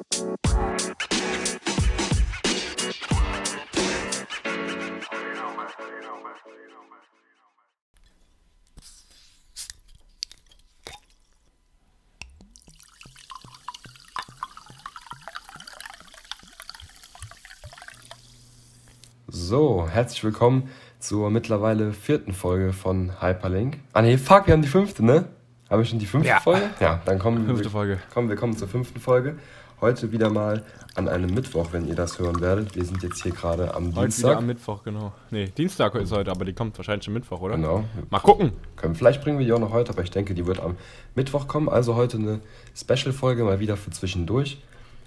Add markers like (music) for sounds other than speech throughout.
So, herzlich willkommen zur mittlerweile vierten Folge von Hyperlink. Ah ne, fuck, wir haben die fünfte, ne? Haben wir schon die fünfte Ja. Folge? Ja, dann kommen Fünfte wir, Folge. Kommen, wir kommen zur fünften Folge. Heute wieder mal an einem Mittwoch, wenn ihr das hören werdet. Wir sind jetzt hier gerade am Heute wieder Dienstag. am Mittwoch, genau. Nee, Dienstag ist heute, aber die kommt wahrscheinlich schon Mittwoch, oder? Genau. Mal gucken. Können. Vielleicht bringen wir die auch noch heute, aber ich denke, die wird am Mittwoch kommen. Also heute eine Special-Folge, mal wieder für zwischendurch.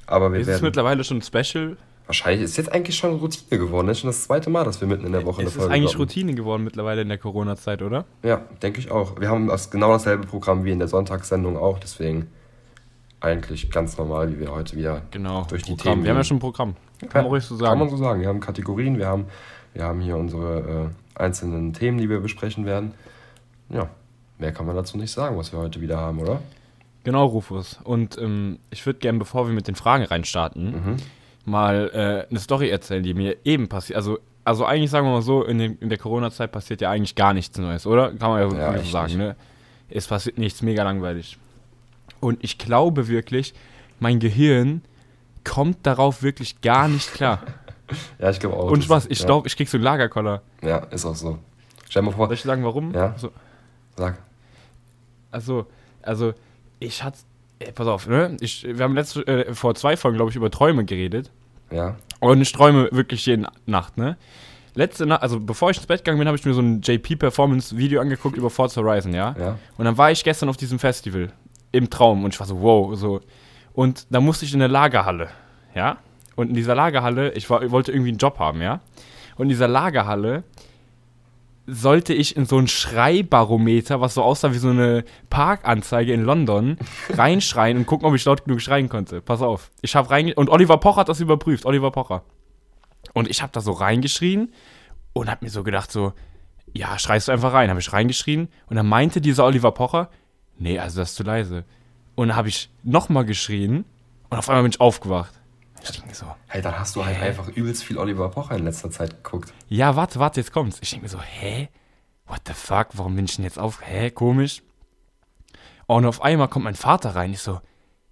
Aber wir Ist es werden. mittlerweile schon Special? Wahrscheinlich ist jetzt eigentlich schon Routine geworden. Das ist schon das zweite Mal, dass wir mitten in der Woche Es eine ist Folge eigentlich droppen. Routine geworden mittlerweile in der Corona-Zeit, oder? Ja, denke ich auch. Wir haben das, genau dasselbe Programm wie in der Sonntagssendung auch, deswegen eigentlich ganz normal, wie wir heute wieder Genau. durch die Programm. Themen Wir haben ja schon ein Programm. Kann man ruhig so Kann man sagen. so sagen. Wir haben Kategorien, wir haben, wir haben hier unsere äh, einzelnen Themen, die wir besprechen werden. Ja, mehr kann man dazu nicht sagen, was wir heute wieder haben, oder? Genau, Rufus. Und ähm, ich würde gerne, bevor wir mit den Fragen reinstarten, Mhm. mal äh, eine Story erzählen, die mir eben passiert. Also, also eigentlich sagen wir mal so, in, den, in der Corona-Zeit passiert ja eigentlich gar nichts Neues, oder? Kann man ja, Ja, so sagen, nicht. ne? Es passiert nichts, mega langweilig. Und ich glaube wirklich, mein Gehirn kommt darauf wirklich gar nicht klar. (laughs) Ja, ich glaube auch. Und Spaß, ich ja, glaube, ich krieg so einen Lagerkoller. Ja, ist auch so. Stell mal vor, Soll ich sagen, warum? Ja. Also, sag. also, also ich hatte, ey, pass auf, ne? Ich, wir haben letzte, äh, vor zwei Folgen, glaube ich, über Träume geredet. Ja, Und ich träume wirklich jede Nacht, ne? Letzte Nacht, also bevor ich ins Bett gegangen bin, habe ich mir so ein JP-Performance-Video angeguckt über Forza Horizon, ja? ja. Und dann war ich gestern auf diesem Festival im Traum und ich war so, wow, so. Und da musste ich in eine Lagerhalle, ja? Und in dieser Lagerhalle, ich, war, ich wollte irgendwie einen Job haben, ja? Und in dieser Lagerhalle sollte ich in so ein Schreibarometer, was so aussah wie so eine Parkanzeige in London, (laughs) reinschreien und gucken, ob ich laut genug schreien konnte. Pass auf. Ich habe reinge und Oliver Pocher hat das überprüft, Oliver Pocher. Und ich habe da so reingeschrien und habe mir so gedacht so, ja, schreist du einfach rein. Habe ich reingeschrien und dann meinte dieser Oliver Pocher, nee, also das ist zu leise. Und dann habe ich nochmal geschrien und auf einmal bin ich aufgewacht. Ich denke mir so, Hey, dann hast du halt einfach übelst viel Oliver Pocher in letzter Zeit geguckt. ja, warte, warte, jetzt kommt's. Ich denke mir so, hä? What the fuck? Warum bin ich denn jetzt auf? Hä? Komisch. Und auf einmal kommt mein Vater rein. Ich so,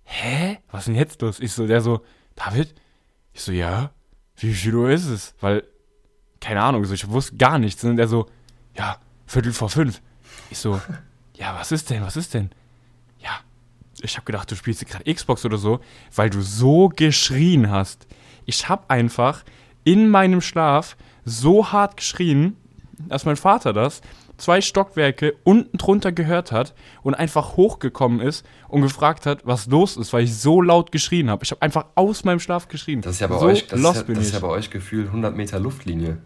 hä? Was ist denn jetzt los? Ich so, der so, David? Ich so, ja. Wie viel Uhr ist es? Weil, keine Ahnung, so, ich wusste gar nichts. Und der so, ja, Viertel vor fünf. Ich so, ja, was ist denn? Was ist denn? Ja, ich habe gedacht, du spielst gerade Xbox oder so, weil du so geschrien hast. Ich habe einfach in meinem Schlaf so hart geschrien, dass mein Vater das zwei Stockwerke unten drunter gehört hat und einfach hochgekommen ist und gefragt hat, was los ist, weil ich so laut geschrien habe. Ich habe einfach aus meinem Schlaf geschrien. Das ist ja bei so euch, das ist lost ja, bin das ist ich. ja bei euch Gefühl 100 Meter Luftlinie.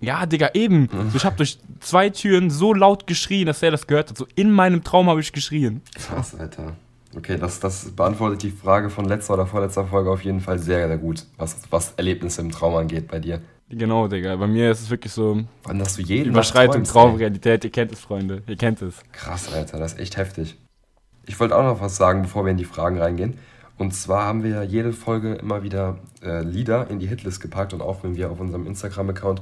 Ja, Digga, eben. Mhm. So, ich habe durch zwei Türen so laut geschrien, dass er das gehört hat. So in meinem Traum habe ich geschrien. Krass, Alter. Okay, das, das beantwortet die Frage von letzter oder vorletzter Folge auf jeden Fall sehr, sehr gut, was, was Erlebnisse im Traum angeht bei dir. Genau, Digga. Bei mir ist es wirklich so Wann hast du jeden Überschreitung? Traumrealität. Ihr kennt es, Freunde. Ihr kennt es. Krass, Alter, das ist echt heftig. Ich wollte auch noch was sagen, bevor wir in die Fragen reingehen. Und zwar haben wir jede Folge immer wieder äh, Lieder in die Hitlist gepackt und auch wenn wir auf unserem Instagram-Account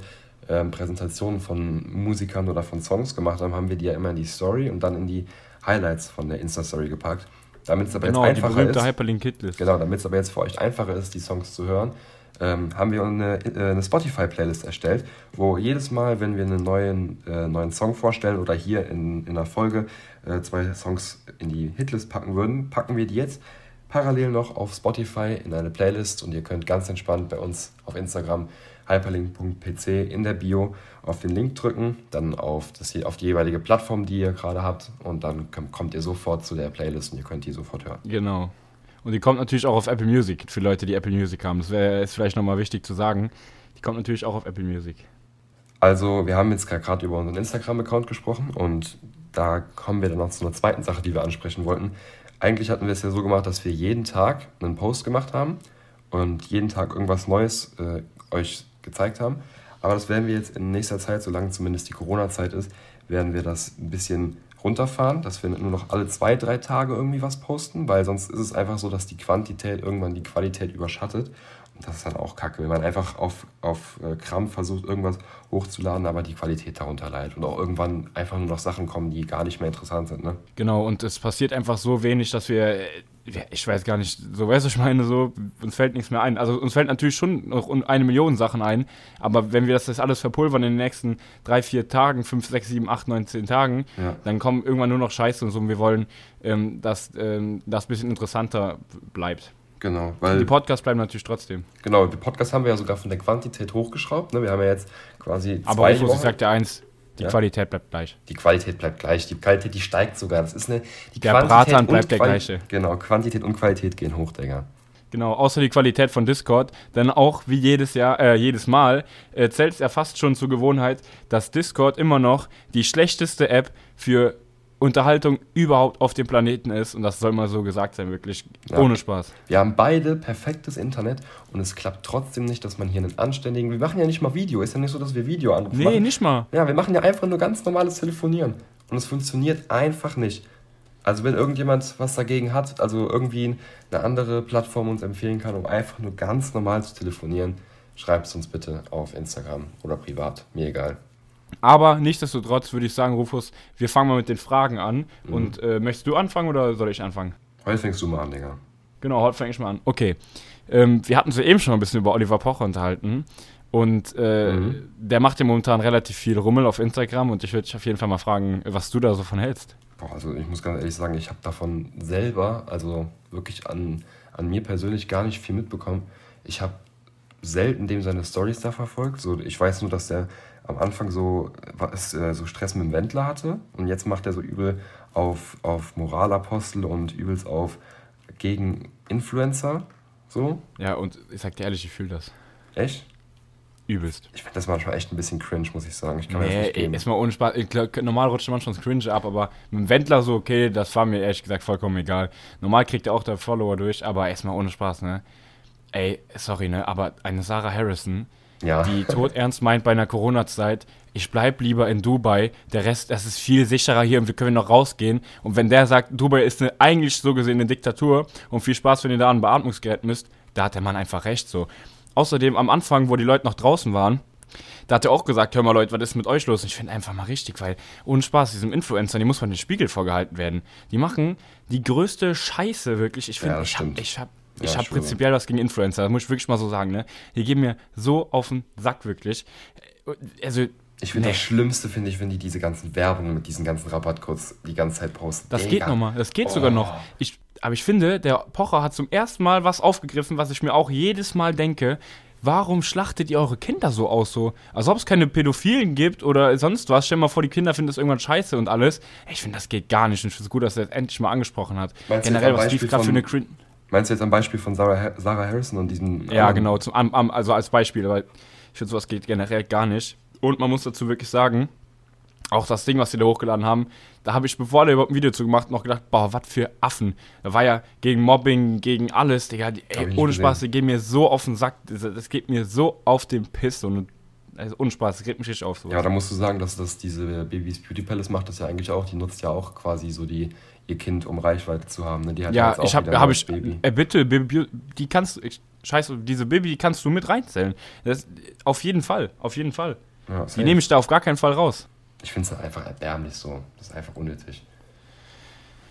ähm, Präsentationen von Musikern oder von Songs gemacht haben, haben wir die ja immer in die Story und dann in die Highlights von der Insta-Story gepackt. Damit es aber Genau, jetzt einfacher ist. Hyperlink-Hitlist. Genau, damit es aber jetzt für euch einfacher ist, die Songs zu hören, ähm, haben wir eine, äh, eine Spotify-Playlist erstellt, wo jedes Mal, wenn wir einen neuen, äh, neuen Song vorstellen oder hier in, in einer Folge äh, zwei Songs in die Hitlist packen würden, packen wir die jetzt parallel noch auf Spotify in eine Playlist und ihr könnt ganz entspannt bei uns auf Instagram hyperlink.pc in der Bio auf den Link drücken, dann auf, das, auf die jeweilige Plattform, die ihr gerade habt und dann kommt- ihr sofort zu der Playlist und ihr könnt die sofort hören. Genau. Und die kommt natürlich auch auf Apple Music, für Leute, die Apple Music haben. Das wäre ist vielleicht nochmal wichtig zu sagen. Die kommt natürlich auch auf Apple Music. Also, wir haben jetzt gerade über unseren Instagram-Account gesprochen und da kommen wir dann noch zu einer zweiten Sache, die wir ansprechen wollten. Eigentlich hatten wir es ja so gemacht, dass wir jeden Tag einen Post gemacht haben und jeden Tag irgendwas Neues äh, euch gezeigt haben. Aber das werden wir jetzt in nächster Zeit, solange zumindest die Corona-Zeit ist, werden wir das ein bisschen runterfahren, dass wir nur noch alle zwei, drei Tage irgendwie was posten, weil sonst ist es einfach so, dass die Quantität irgendwann die Qualität überschattet. Und das ist dann auch kacke, wenn man einfach auf, auf äh, Krampf versucht, irgendwas hochzuladen, aber die Qualität darunter leidet. Und auch irgendwann einfach nur noch Sachen kommen, die gar nicht mehr interessant sind. Ne? Genau, und es passiert einfach so wenig, dass wir, ich weiß gar nicht, so weißt du, ich meine, so, uns fällt nichts mehr ein. Also uns fällt natürlich schon noch eine Million Sachen ein, aber wenn wir das jetzt alles verpulvern in den nächsten drei, vier Tagen, fünf, sechs, sieben, acht, neun, zehn Tagen, Ja. dann kommen irgendwann nur noch Scheiße und so. Und wir wollen, ähm, dass ähm, das ein bisschen interessanter bleibt. Genau, Die weil Podcasts bleiben natürlich trotzdem. genau, den Podcast haben wir ja sogar von der Quantität hochgeschraubt. Ne? Wir haben ja jetzt quasi Aber zwei Rufus, ich Wochen. sag dir eins, die Ja? Qualität bleibt gleich. Die Qualität bleibt gleich, die Qualität, die steigt sogar. Das ist eine, die Der Quantität Bratan bleibt der Quali- gleiche. Genau, Quantität und Qualität gehen hoch, Digga. Genau, außer die Qualität von Discord, denn auch wie jedes Jahr, äh, jedes Mal äh, zählt es ja fast schon zur Gewohnheit, dass Discord immer noch die schlechteste App für Unterhaltung überhaupt auf dem Planeten ist und das soll mal so gesagt sein, wirklich Ja. ohne Spaß. Wir haben beide perfektes Internet und es klappt trotzdem nicht, dass man hier einen anständigen. Wir machen ja nicht mal Video. Ist ja nicht so, dass wir Video anrufen. Nee, machen. nicht mal. Ja, wir machen ja einfach nur ganz normales Telefonieren. Und es funktioniert einfach nicht. Also wenn irgendjemand was dagegen hat, also irgendwie eine andere Plattform uns empfehlen kann, um einfach nur ganz normal zu telefonieren, schreibt es uns bitte auf Instagram oder privat. Mir egal. Aber nichtsdestotrotz würde ich sagen, Rufus, wir fangen mal mit den Fragen an. Mhm. Und äh, möchtest du anfangen oder soll ich anfangen? Heute fängst du mal an, Digga. Genau, heute fange ich mal an. Okay. Ähm, wir hatten uns ja eben schon ein bisschen über Oliver Pocher unterhalten. Und äh, Mhm. der macht ja momentan relativ viel Rummel auf Instagram und ich würde dich auf jeden Fall mal fragen, was du da so von hältst. Boah, also ich muss ganz ehrlich sagen, ich habe davon selber, also wirklich an, an mir persönlich gar nicht viel mitbekommen. Ich habe selten dem seine Stories da verfolgt. So, ich weiß nur, dass der am Anfang so, was, äh, so Stress mit dem Wendler hatte und jetzt macht er so übel auf, auf Moralapostel und übelst auf gegen Influencer. So, Ja, und ich sag dir ehrlich, ich fühle das. echt? Übelst. Ich finde das manchmal echt ein bisschen cringe, muss ich sagen. Ich kann mir das Nee, nicht geben. ist mal ohne Spaß. Normal rutscht man schon das Cringe ab, aber mit dem Wendler so, okay, das war mir ehrlich gesagt vollkommen egal. Normal kriegt er auch der Follower durch, aber erstmal ohne Spaß, ne? Ey, sorry, ne? Aber eine Sarah Harrison, Ja. die todernst meint bei einer Corona-Zeit, ich bleib lieber in Dubai, der Rest, das ist viel sicherer hier und wir können noch rausgehen. Und wenn der sagt, Dubai ist eine, eigentlich so gesehen eine Diktatur und viel Spaß, wenn ihr da an Beatmungsgerät müsst, da hat der Mann einfach recht so. Außerdem am Anfang, wo die Leute noch draußen waren, da hat er auch gesagt, hör mal Leute, was ist mit euch los? Und ich finde einfach mal richtig, weil ohne Spaß, diesem Influencer, die muss man den Spiegel vorgehalten werden. Die machen die größte Scheiße wirklich. Ich Ja, finde, das ich habe ich hab, Ja, ich hab ich schwöre. prinzipiell was gegen Influencer, das muss ich wirklich mal so sagen, ne? Die gehen mir so auf den Sack wirklich. Also, Ich finde Nee. das Schlimmste, finde ich, wenn die diese ganzen Werbungen mit diesen ganzen Rabattcodes die ganze Zeit posten. das Digga. geht nochmal, das geht Oh. sogar noch. Ich, aber ich finde, der Pocher hat zum ersten Mal was aufgegriffen, was ich mir auch jedes Mal denke. Warum schlachtet ihr eure Kinder so aus? So? Als ob es keine Pädophilen gibt oder sonst was. Stell dir mal vor, die Kinder finden das irgendwann scheiße und alles. Ich finde, das geht gar nicht. Und ich finde es gut, dass er das endlich mal angesprochen hat. Meinst Generell, was lief gerade für eine Crin Meinst du jetzt am Beispiel von Sarah, Sarah Harrison und diesem. Ja, anderen- genau, zum, am, am, also als Beispiel, weil ich finde, sowas geht generell gar nicht. Und man muss dazu wirklich sagen, auch das Ding, was sie da hochgeladen haben, da habe ich, bevor der überhaupt ein Video zu gemacht, noch gedacht, boah, was für Affen. Da war ja gegen Mobbing, gegen alles, Digga. Die, ey, ohne. Spaß, die gehen mir so auf den Sack. Das, das geht mir so auf den Piss. Und, also ohne Spaß, das geht mich richtig auf. Sowas. Ja, da musst du sagen, dass das diese Babys Beauty Palace macht das ja eigentlich auch. Die nutzt ja auch quasi so die, ihr Kind, um Reichweite zu haben. Ne? Die hat Ja, jetzt auch ich habe hab ich, Baby. äh, bitte, Baby, die kannst du, ich, scheiße, diese Baby, die kannst du mit reinzählen. Das, auf jeden Fall, auf jeden Fall. Ja, Die nehme ich da auf gar keinen Fall raus. ich finde es einfach erbärmlich so. Das ist einfach unnötig.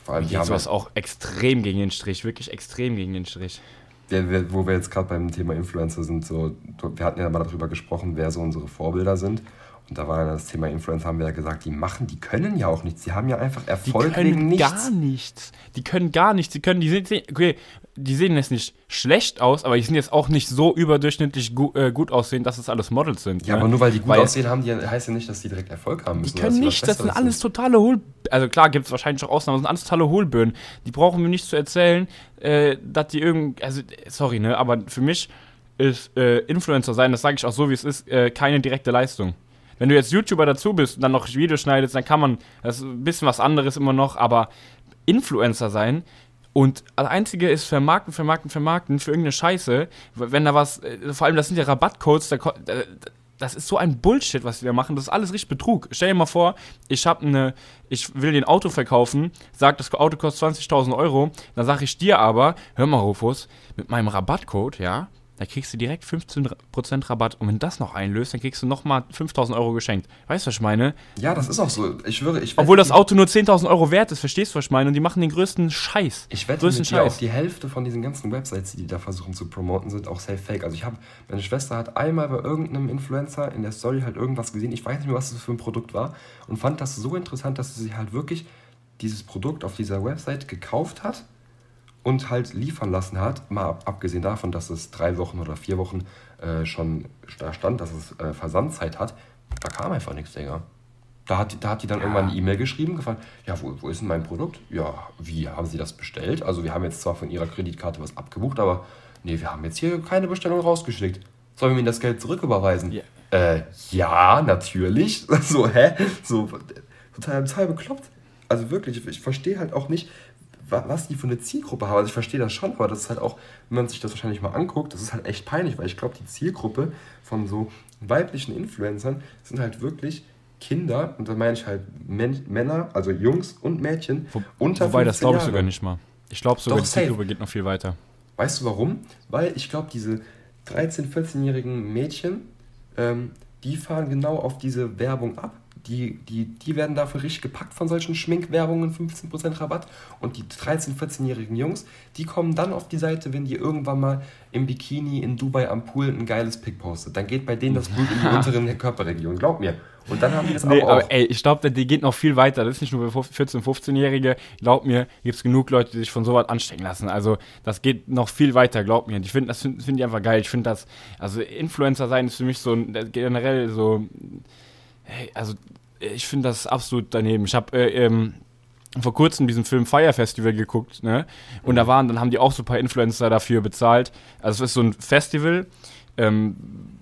Vor allem, die haben sowas ja, auch extrem gegen den Strich, wirklich extrem gegen den Strich. wir- wo wir jetzt gerade beim Thema Influencer sind, so, wir hatten ja mal darüber gesprochen, wer so unsere Vorbilder sind. Und da war ja das Thema Influencer, haben wir ja gesagt, die machen, die können ja auch nichts. Die haben ja einfach Die Erfolg wegen können nichts. gar nichts. Die können gar nichts. Die können, die sehen, okay, die sehen jetzt nicht schlecht aus, aber die sind jetzt auch nicht so überdurchschnittlich gu, äh, gut aussehen, dass es alles Models sind. Ja, ne? aber nur weil die gut Weil- aussehen haben, die, heißt ja nicht, dass die direkt Erfolg haben Die müssen. können dass sie nicht, das sind alles totale Hohl... Also klar gibt es wahrscheinlich auch Ausnahmen, das sind alles totale Hohlböen. Die brauchen mir nicht zu erzählen, äh, dass die irgend... Also, sorry, ne, aber für mich ist äh, Influencer sein, das sage ich auch so, wie es ist, äh, keine direkte Leistung. Wenn du jetzt YouTuber dazu bist und dann noch Videos schneidest, dann kann man, das ist ein bisschen was anderes immer noch, aber Influencer sein und das Einzige ist vermarkten, vermarkten, vermarkten für irgendeine Scheiße, wenn da was, äh, vor allem das sind ja Rabattcodes, da, das ist so ein Bullshit, was die da machen. Das ist alles richtig Betrug. Stell dir mal vor, ich habe eine, ich will den Auto verkaufen, sag, das Auto kostet 20.000 Euro, dann sage ich dir aber, hör mal, Rufus, mit meinem Rabattcode, ja, da kriegst du direkt 15% Rabatt. Und wenn das noch einlöst, dann kriegst du nochmal 5000 Euro geschenkt. Weißt du, was ich meine? Ja, das ist auch so. Ich schwöre, ich Obwohl das Auto nur 10.000 Euro wert ist, verstehst du, was ich meine? Und die machen den größten Scheiß. Ich wette größten mit dir auch, die Hälfte von diesen ganzen Websites, die die da versuchen zu promoten, sind auch safe fake. Also ich habe, meine Schwester hat einmal bei irgendeinem Influencer in der Story halt irgendwas gesehen, ich weiß nicht mehr, was das für ein Produkt war, und fand das so interessant, dass sie sich halt wirklich dieses Produkt auf dieser Website gekauft hat und halt liefern lassen hat, mal ab, abgesehen davon, dass es drei Wochen oder vier Wochen äh, schon da stand, dass es äh, Versandzeit hat, da kam einfach nichts, Digga. Da hat, da hat die dann Ja. irgendwann eine E-Mail geschrieben, gefragt, ja, wo, wo ist denn mein Produkt? Ja, wie, haben Sie das bestellt? Also wir haben jetzt zwar von Ihrer Kreditkarte was abgebucht, aber nee, wir haben jetzt hier keine Bestellung rausgeschickt. Sollen wir Ihnen das Geld zurücküberweisen? Ja. Äh, ja, natürlich. (laughs) So, hä? So, total, total bekloppt. Also wirklich, ich, verstehe halt auch nicht, was die für eine Zielgruppe haben. Also ich verstehe das schon, aber das ist halt auch, wenn man sich das wahrscheinlich mal anguckt, das ist halt echt peinlich, weil ich glaube, die Zielgruppe von so weiblichen Influencern sind halt wirklich Kinder, und da meine ich halt Men Männer, also Jungs und Mädchen, Wo, unter wobei, das 15 glaube ich Jahre. sogar nicht mal. Ich glaube sogar, Doch, die safe. Zielgruppe geht noch viel weiter. Weißt du warum? Weil ich glaube, diese 13-, 14-jährigen Mädchen, ähm, die fahren genau auf diese Werbung ab. Die, die, die werden dafür richtig gepackt von solchen Schminkwerbungen, 15% Rabatt. Und die 13-, 14-jährigen Jungs, die kommen dann auf die Seite, wenn die irgendwann mal im Bikini in Dubai am Pool ein geiles Pick postet. Dann geht bei denen das Blut in die (laughs) unteren Körperregionen, glaub mir. Und dann haben die das Nee, aber auch. aber ey, ich glaube, die geht noch viel weiter. Das ist nicht nur für 14-, 15-Jährige. Glaub mir, gibt es genug Leute, die sich von sowas anstecken lassen. Also, das geht noch viel weiter, glaub mir. Ich finde, das finde find ich einfach geil. Ich finde das, also Influencer sein ist für mich so ein, generell so, hey, also, ich finde das absolut daneben. Ich habe äh, ähm, vor kurzem diesen Film Fire Festival geguckt, ne? Und da waren, dann haben die auch so ein paar Influencer dafür bezahlt. Also, es ist so ein Festival, ähm,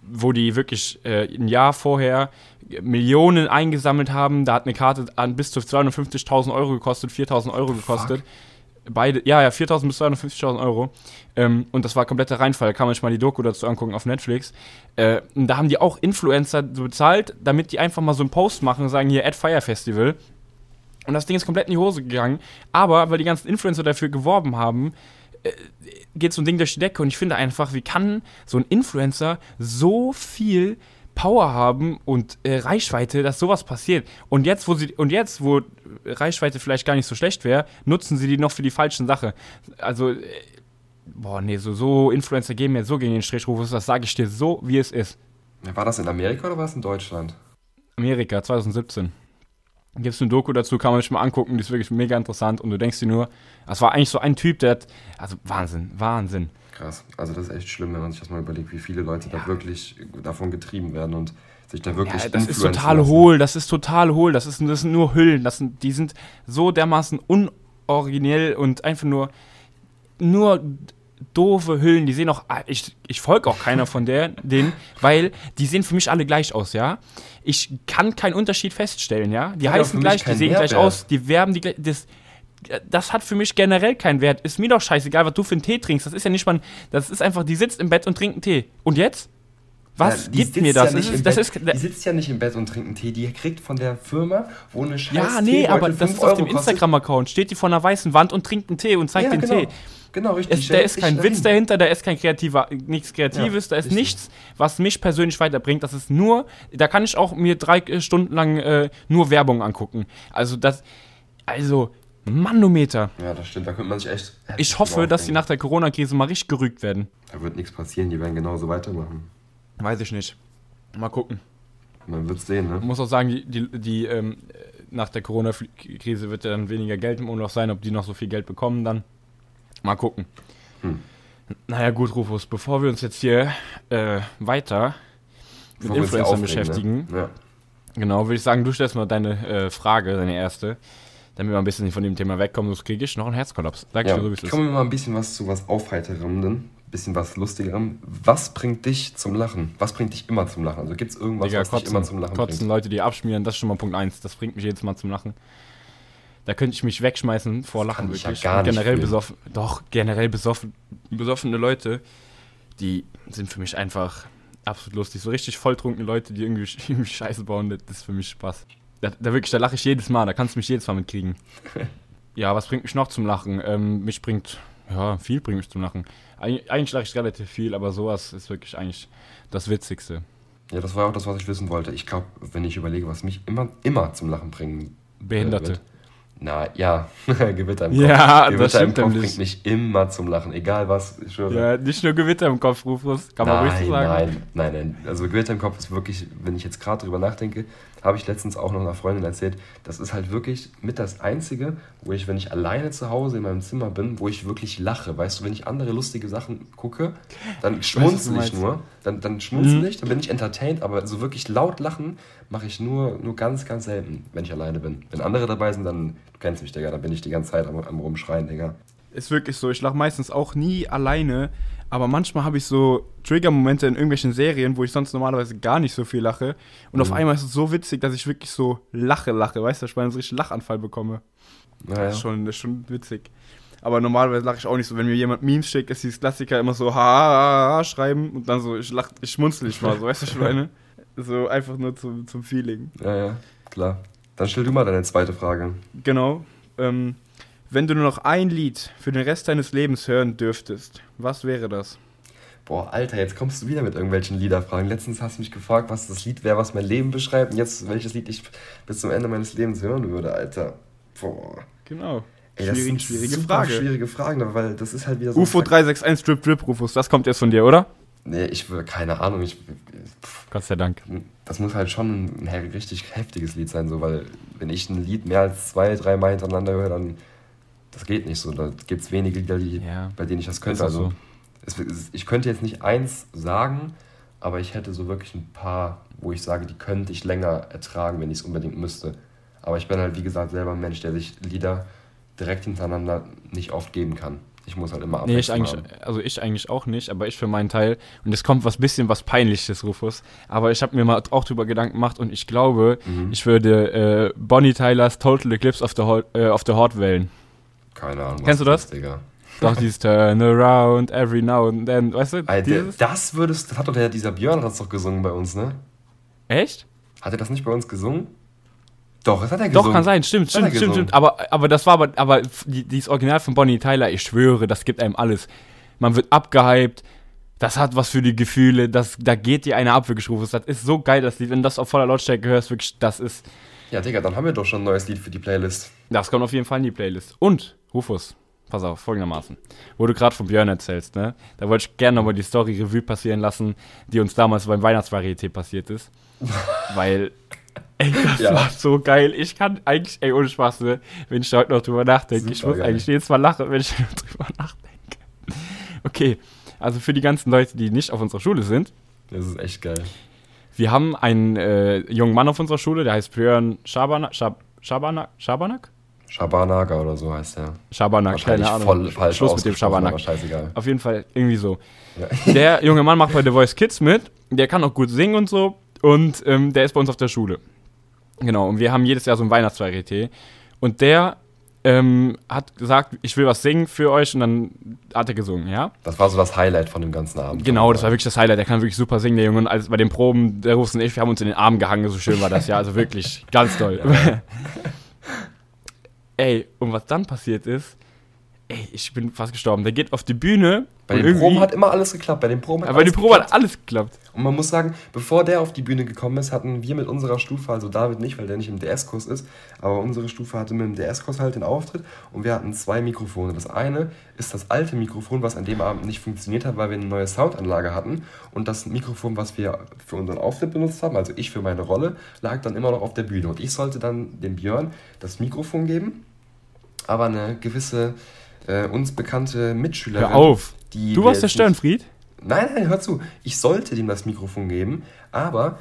wo die wirklich äh, ein Jahr vorher Millionen eingesammelt haben. Da hat eine Karte an bis zu 250.000 Euro gekostet, 4.000 Euro gekostet. Beide, ja, ja, 4.000 bis 250.000 Euro. Ähm, und das war kompletter Reinfall. Da kann man sich mal die Doku dazu angucken auf Netflix. Äh, und da haben die auch Influencer bezahlt, damit die einfach mal so einen Post machen und sagen, hier, Ad Fire Festival. Und das Ding ist komplett in die Hose gegangen. Aber weil die ganzen Influencer dafür geworben haben, äh, geht so ein Ding durch die Decke. Und ich finde einfach, wie kann so ein Influencer so viel Power haben und äh, Reichweite, dass sowas passiert. Und jetzt, wo sie und jetzt, wo Reichweite vielleicht gar nicht so schlecht wäre, nutzen sie die noch für die falschen Sache. Also äh, boah, nee, so so Influencer gehen mir so gegen den Strich, Rufus, das sage ich dir so, wie es ist. War das in Amerika oder war es in Deutschland? Amerika 2017. Gibt es eine Doku dazu, kann man sich mal angucken, die ist wirklich mega interessant und du denkst dir nur, das war eigentlich so ein Typ, der hat, also Wahnsinn, Wahnsinn. Krass. Also das ist echt schlimm, wenn man sich das mal überlegt, wie viele Leute da wirklich davon getrieben werden und sich da wirklich Ja, das ist total lassen. hohl, das ist total hohl, das, ist, das sind nur Hüllen, das sind, die sind so dermaßen unoriginell und einfach nur, nur doofe Hüllen, die sehen auch, ich, ich folge auch keiner von der, denen, weil die sehen für mich alle gleich aus, ja. Ich kann keinen Unterschied feststellen, ja. Die Hat heißen gleich, die sehen gleich Mehrwert. aus, die werben die gleich, das, das hat für mich generell keinen Wert. Ist mir doch scheißegal, was du für einen Tee trinkst. Das ist ja nicht mal, das ist einfach, die sitzt im Bett und trinkt einen Tee. Und jetzt? Was Ja, gibt mir das? Ja nicht das, ist, das ist, die sitzt ja nicht im Bett und trinkt einen Tee. Die kriegt von der Firma, wo eine scheiß Ja, nee, aber das ist auf dem Euro. Instagram-Account. Steht die vor einer weißen Wand und trinkt einen Tee und zeigt ja, den genau. Tee. Genau, richtig. Es, da ist kein dahin. Witz dahinter, da ist kein kreativer, nichts Kreatives, Ja, da ist richtig. nichts, was mich persönlich weiterbringt. Das ist nur, da kann ich auch mir drei äh, Stunden lang äh, nur Werbung angucken. Also das, also Manometer. Ja, das stimmt. Da könnte man sich echt. Ich hoffe, dass die nach der Corona-Krise mal richtig gerügt werden. Da wird nichts passieren. Die werden genauso weitermachen. Weiß ich nicht. Mal gucken. Man wird sehen, ne? Man muss auch sagen, die, die, die ähm, nach der Corona-Krise wird ja dann weniger Geld im Umlauf sein, ob die noch so viel Geld bekommen dann. Mal gucken. Hm. Naja, gut, Rufus, bevor wir uns jetzt hier äh, weiter mit Bevor hier Influencern aufregen, beschäftigen, Ne? Ja. genau, würde ich sagen, du stellst mal deine äh, Frage, deine erste, damit wir ein bisschen von dem Thema wegkommen, sonst kriege ich noch einen Herzkollaps. Sag ich Ja, dir so, wie es ist. kommen wir mal ein bisschen was zu was Aufheiterem, bisschen was Lustigerem. Was bringt dich zum Lachen? Was bringt dich immer zum Lachen? Also gibt es irgendwas, Digga, was dich immer kotzen, zum Lachen kotzen bringt? Leute, die abschmieren, das ist schon mal Punkt 1. Das bringt mich jedes Mal zum Lachen. Da könnte ich mich wegschmeißen vor Lachen ja wirklich. nicht generell besoffen, doch, generell besoffen, besoffene Leute, die sind für mich einfach absolut lustig. So richtig volltrunkene Leute, die irgendwie, (laughs) irgendwie Scheiße bauen, das ist für mich Spaß. Da, da wirklich, da lache ich jedes Mal, da kannst du mich jedes Mal mitkriegen. (laughs) ja, was bringt mich noch zum Lachen? Ähm, mich bringt, ja, viel bringt mich zum Lachen. Eig eigentlich lache ich relativ viel, aber sowas ist wirklich eigentlich das Witzigste. Ja, das war auch das, was ich wissen wollte. Ich glaube, wenn ich überlege, was mich immer, immer zum Lachen bringen Behinderte. wird. Na ja, (laughs) Gewitter im Kopf. Ja, Gewitter das im Kopf bringt mich immer zum Lachen, egal was. Ich schwöre. Ja, nicht nur Gewitter im Kopf, Rufus, kann man ruhig nein, so sagen. nein, nein, nein. Also Gewitter im Kopf ist wirklich, wenn ich jetzt gerade drüber nachdenke, habe ich letztens auch noch einer Freundin erzählt, das ist halt wirklich mit das Einzige, wo ich, wenn ich alleine zu Hause in meinem Zimmer bin, wo ich wirklich lache. Weißt du, wenn ich andere lustige Sachen gucke, dann schmunzel ich nur. Dann, dann schmunzel Mhm. ich, dann bin ich entertained, aber so wirklich laut lachen mache ich nur, nur ganz, ganz selten, wenn ich alleine bin. Wenn andere dabei sind, dann, du kennst mich, Digga, dann bin ich die ganze Zeit am, am Rumschreien, Digga. Ist wirklich so, ich lache meistens auch nie alleine, aber manchmal habe ich so Trigger-Momente in irgendwelchen Serien, wo ich sonst normalerweise gar nicht so viel lache. Und auf Mhm. einmal ist es so witzig, dass ich wirklich so lache, lache, weißt du, dass ich mal einen richtigen Lachanfall bekomme. Naja. Das, ist schon, das ist schon witzig. Aber normalerweise lache ich auch nicht so. Wenn mir jemand Memes schickt, ist dieses Klassiker immer so ha, ha, ha, ha schreiben und dann so, ich lach, ich schmunzel nicht mal, so, weißt du, was ich meine? (laughs) So einfach nur zum, zum Feeling. Ja, ja, klar. Dann stell du mal deine zweite Frage. Genau. Ähm, wenn du nur noch ein Lied für den Rest deines Lebens hören dürftest, was wäre das? Boah, Alter, jetzt kommst du wieder mit irgendwelchen Liederfragen. Letztens hast du mich gefragt, was das Lied wäre, was mein Leben beschreibt. Und jetzt, welches Lied ich bis zum Ende meines Lebens hören würde, Alter. Boah. Genau. Ey, das sind schwierige super Frage. schwierige Fragen, weil das ist halt wieder so. UFO 361 Drip Drip Rufus, das kommt jetzt von dir, oder? Nee, ich will, keine Ahnung. Ich, pff, Gott sei Dank. das muss halt schon ein richtig heftiges Lied sein, so, weil wenn ich ein Lied mehr als zwei, drei Mal hintereinander höre, dann. Das geht nicht so. Da gibt es wenige Lieder, die, Ja. bei denen ich das könnte. Also, so. es, es, ich könnte jetzt nicht eins sagen, aber ich hätte so wirklich ein paar, wo ich sage, die könnte ich länger ertragen, wenn ich es unbedingt müsste. Aber ich bin halt, wie gesagt, selber ein Mensch, der sich Lieder direkt hintereinander nicht oft geben kann. Ich muss halt immer Nee, ich eigentlich, haben. also ich eigentlich auch nicht, aber ich für meinen Teil. Und es kommt was bisschen was Peinliches, Rufus. Aber ich habe mir mal auch drüber Gedanken gemacht und ich glaube, Mhm. ich würde äh, Bonnie Tylers Total Eclipse of the, Heart, äh, of the Heart wählen. Keine Ahnung. was Kennst du das? ist, Digga. Doch dieses Turn around every now and then, weißt du? Alter, Dieses? das würdest, das hat doch der, dieser Björn hat das doch gesungen bei uns, ne? Echt? Hat er das nicht bei uns gesungen? Doch, das hat er gesungen. Doch, kann sein, stimmt, stimmt, stimmt, gesungen. stimmt. Aber, aber das war aber, aber die, dieses Original von Bonnie Tyler, ich schwöre, das gibt einem alles. Man wird abgehypt, das hat was für die Gefühle, das, da geht dir einer ab, wirklich. Das ist so geil, dass die, wenn du das auf voller Lautstärke hörst, wirklich, das ist, Ja, Digga, dann haben wir doch schon ein neues Lied für die Playlist. das kommt auf jeden Fall in die Playlist. Und, Rufus, pass auf, folgendermaßen. Wo du gerade von Björn erzählst, ne? Da wollte ich gerne nochmal die Story Revue passieren lassen, die uns damals beim Weihnachtsvarieté passiert ist. (laughs) Weil, ey, das Ja. war so geil. Ich kann eigentlich, ey, ohne Spaß, ne? Wenn ich da heute noch drüber nachdenke, ich Super muss geil. eigentlich jedes Mal lachen, wenn ich (laughs) drüber nachdenke. Okay, also für die ganzen Leute, die nicht auf unserer Schule sind, Das ist echt geil. Wir haben einen äh, jungen Mann auf unserer Schule, der heißt Björn Schabernack. Schab Schabernack? Schabernack? Shabanaga oder so heißt er. Schabernack, Wahrscheinlich keine Ahnung. voll falsch Schluss mit dem Schabernack. scheißegal. Auf jeden Fall irgendwie so. Ja. (laughs) Der junge Mann macht bei The Voice Kids mit. Der kann auch gut singen und so. Und ähm, der ist bei uns auf der Schule. Genau. Und wir haben jedes Jahr so ein Weihnachtsvarieté. Und der ähm, hat gesagt, ich will was singen für euch. Und dann hat er gesungen, ja? Das war so das Highlight von dem ganzen Abend. Genau, das war wirklich das Highlight. Der kann wirklich super singen, der Junge. Und als bei den Proben, der Rufus und ich, wir haben uns in den Arm gehangen. So schön war das, ja. Also wirklich ganz toll. (laughs) Ey, und was dann passiert ist, ey, ich bin fast gestorben. Der geht auf die Bühne. Bei den Proben hat immer alles geklappt. Bei den Proben hat aber bei alles den Probe hat alles geklappt. Und man muss sagen, bevor der auf die Bühne gekommen ist, hatten wir mit unserer Stufe, also David nicht, weil der nicht im DS-Kurs ist, aber unsere Stufe hatte mit dem DS-Kurs halt den Auftritt und wir hatten zwei Mikrofone. Das eine ist das alte Mikrofon, was an dem Abend nicht funktioniert hat, weil wir eine neue Soundanlage hatten und das Mikrofon, was wir für unseren Auftritt benutzt haben, also ich für meine Rolle, lag dann immer noch auf der Bühne und ich sollte dann dem Björn das Mikrofon geben, aber eine gewisse äh, uns bekannte Mitschülerin, Hör auf. die Du warst der Störenfried? Nein, nein, hör zu. Ich sollte dem das Mikrofon geben, aber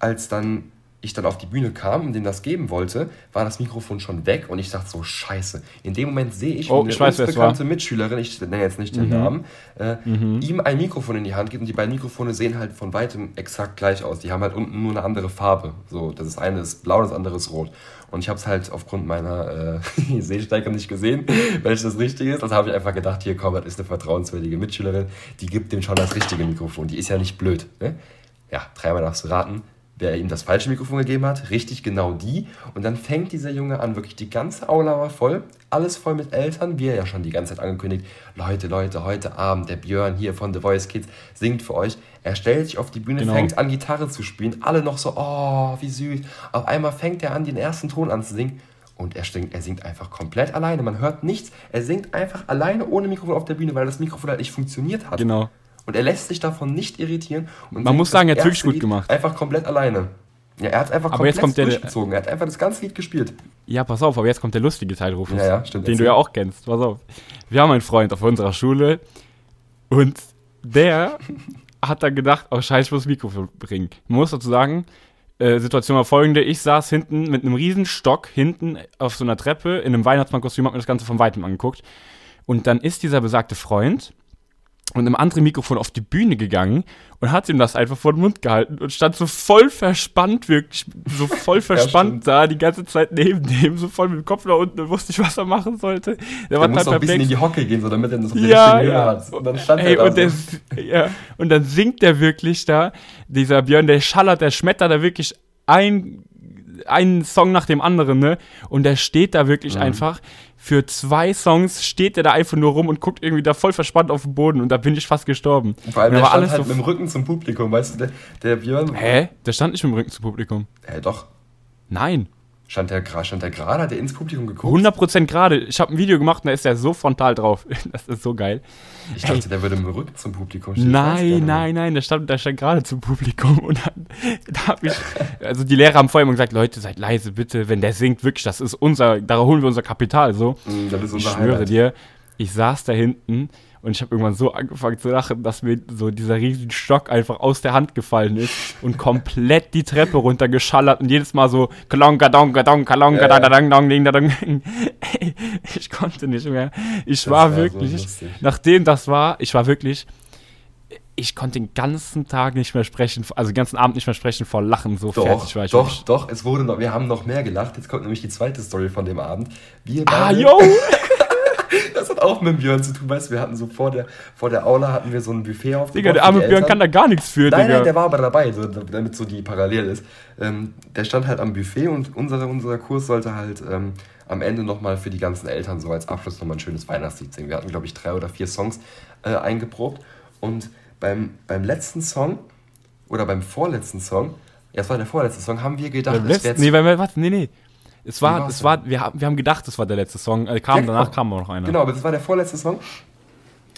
als dann ich dann auf die Bühne kam und dem das geben wollte, war das Mikrofon schon weg und ich dachte so, scheiße. In dem Moment sehe ich, Oh, wie eine weiß, wer es bekannte war. Mitschülerin, ich nenne jetzt nicht den Mhm. Namen, äh, ihm ein Mikrofon in die Hand gibt und die beiden Mikrofone sehen halt von weitem exakt gleich aus. Die haben halt unten nur eine andere Farbe. So, das ist eine ist blau, das andere ist rot. Und ich habe es halt aufgrund meiner äh, (laughs) Sehstärke nicht gesehen, (laughs) welches das Richtige ist. Also habe ich einfach gedacht, hier komm, das ist eine vertrauenswürdige Mitschülerin, die gibt dem schon das richtige Mikrofon. Die ist ja nicht blöd. Ne? Ja, dreimal darfst du raten, wer ihm das falsche Mikrofon gegeben hat. Richtig genau die. Und dann fängt dieser Junge an, wirklich die ganze Aula war voll, alles voll mit Eltern, wie er ja schon die ganze Zeit angekündigt. Leute, Leute, heute Abend, der Björn hier von The Voice Kids singt für euch. Er stellt sich auf die Bühne, Genau. fängt an, Gitarre zu spielen. Alle noch so, oh, wie süß. Auf einmal fängt er an, den ersten Ton anzusingen. Und er singt, er singt einfach komplett alleine. Man hört nichts. Er singt einfach alleine ohne Mikrofon auf der Bühne, weil das Mikrofon halt nicht funktioniert hat. Genau. Und er lässt sich davon nicht irritieren. Und Man muss sagen, er erste wirklich gut Lied gemacht. Einfach komplett alleine. Ja, er hat einfach Aber komplett der- durchgezogen. Er hat einfach das ganze Lied gespielt. Ja, pass auf, aber jetzt kommt der lustige Teil, Rufus. Ja, ja, stimmt. Den du ja auch kennst. Pass auf. Wir haben einen Freund auf unserer Schule und der (laughs) hat dann gedacht, oh scheiße, ich muss das Mikrofon bringen. Man muss dazu sagen, äh, Situation war folgende, ich saß hinten mit einem riesen Stock hinten auf so einer Treppe in einem Weihnachtsmannkostüm, hab mir das Ganze von Weitem angeguckt und dann ist dieser besagte Freund und einem anderen Mikrofon auf die Bühne gegangen und hat ihm das einfach vor den Mund gehalten und stand so voll verspannt, wirklich so voll (laughs) verspannt stimmt. da, die ganze Zeit neben dem, so voll mit dem Kopf nach unten und wusste nicht, was er machen sollte. Der Er war muss auch ein bisschen in die Hocke gehen, so damit er das auf Ja, ja. hat. Und dann stand Ey, er da und, der, so. ja, und dann singt der wirklich da, dieser Björn, der schallert, der schmettert da wirklich ein, einen Song nach dem anderen, ne? Und der steht da wirklich Mhm. einfach. Für zwei Songs steht der da einfach nur rum und guckt irgendwie da voll verspannt auf den Boden und da bin ich fast gestorben. Vor allem, der stand alles halt so mit dem Rücken zum Publikum, weißt du, der, der Björn. Hä? Der stand nicht mit dem Rücken zum Publikum. Hä, doch. Nein. Stand der, stand der gerade, hat er ins Publikum geguckt? 100% gerade. Ich habe ein Video gemacht und da ist der so frontal drauf. (laughs) Das ist so geil. Ich dachte, der würde dem Rücken zum Publikum stehen. Ich Nein, nein, nein, der stand, der stand gerade zum Publikum und dann, (laughs) da hab ich, also die Lehrer haben vorher immer gesagt, Leute, seid leise bitte, wenn der singt, wirklich, das ist unser, da holen wir unser Kapital, so. Mm, Das ist Ich unser schwöre Highlight. dir, ich saß da hinten und ich habe irgendwann so angefangen zu lachen, dass mir so dieser riesen Stock einfach aus der Hand gefallen ist und komplett die Treppe runtergeschallert und jedes Mal so kalong, kadong, kadong, kalong, Ja, ja. kadadadang, dong, ding, dadong. Ey, (laughs) Ich konnte nicht mehr. Ich Das war war so wirklich, lustig. nachdem das war, ich war wirklich, ich konnte den ganzen Tag nicht mehr sprechen, also den ganzen Abend nicht mehr sprechen vor Lachen, so Doch, fertig war ich. doch, wirklich. doch, es wurde noch, wir haben noch mehr gelacht. Jetzt kommt nämlich die zweite Story von dem Abend. Wir Ah, beide- yo! (laughs) Hat auch mit Björn zu tun, weißt du, wir hatten so vor der, vor der Aula hatten wir so ein Buffet aufgebaut. Digga, der arme Björn kann da gar nichts für, Nein, Digga. nein, der war aber dabei, so, damit so die parallel ist. Ähm, der stand halt am Buffet und unser, unser Kurs sollte halt ähm, am Ende nochmal für die ganzen Eltern so als Abschluss nochmal ein schönes Weihnachtslied singen. Wir hatten, glaube ich, drei oder vier Songs äh, eingeprobt und beim, beim letzten Song oder beim vorletzten Song, ja, es war der vorletzte Song, haben wir gedacht, Beim es letzten, wäre nee, weil, warte, nee, nee. Es war, es war, wir haben, wir haben gedacht, es war der letzte Song. Äh, kam, Ja, genau. danach kam auch noch einer. Genau, aber das war der vorletzte Song.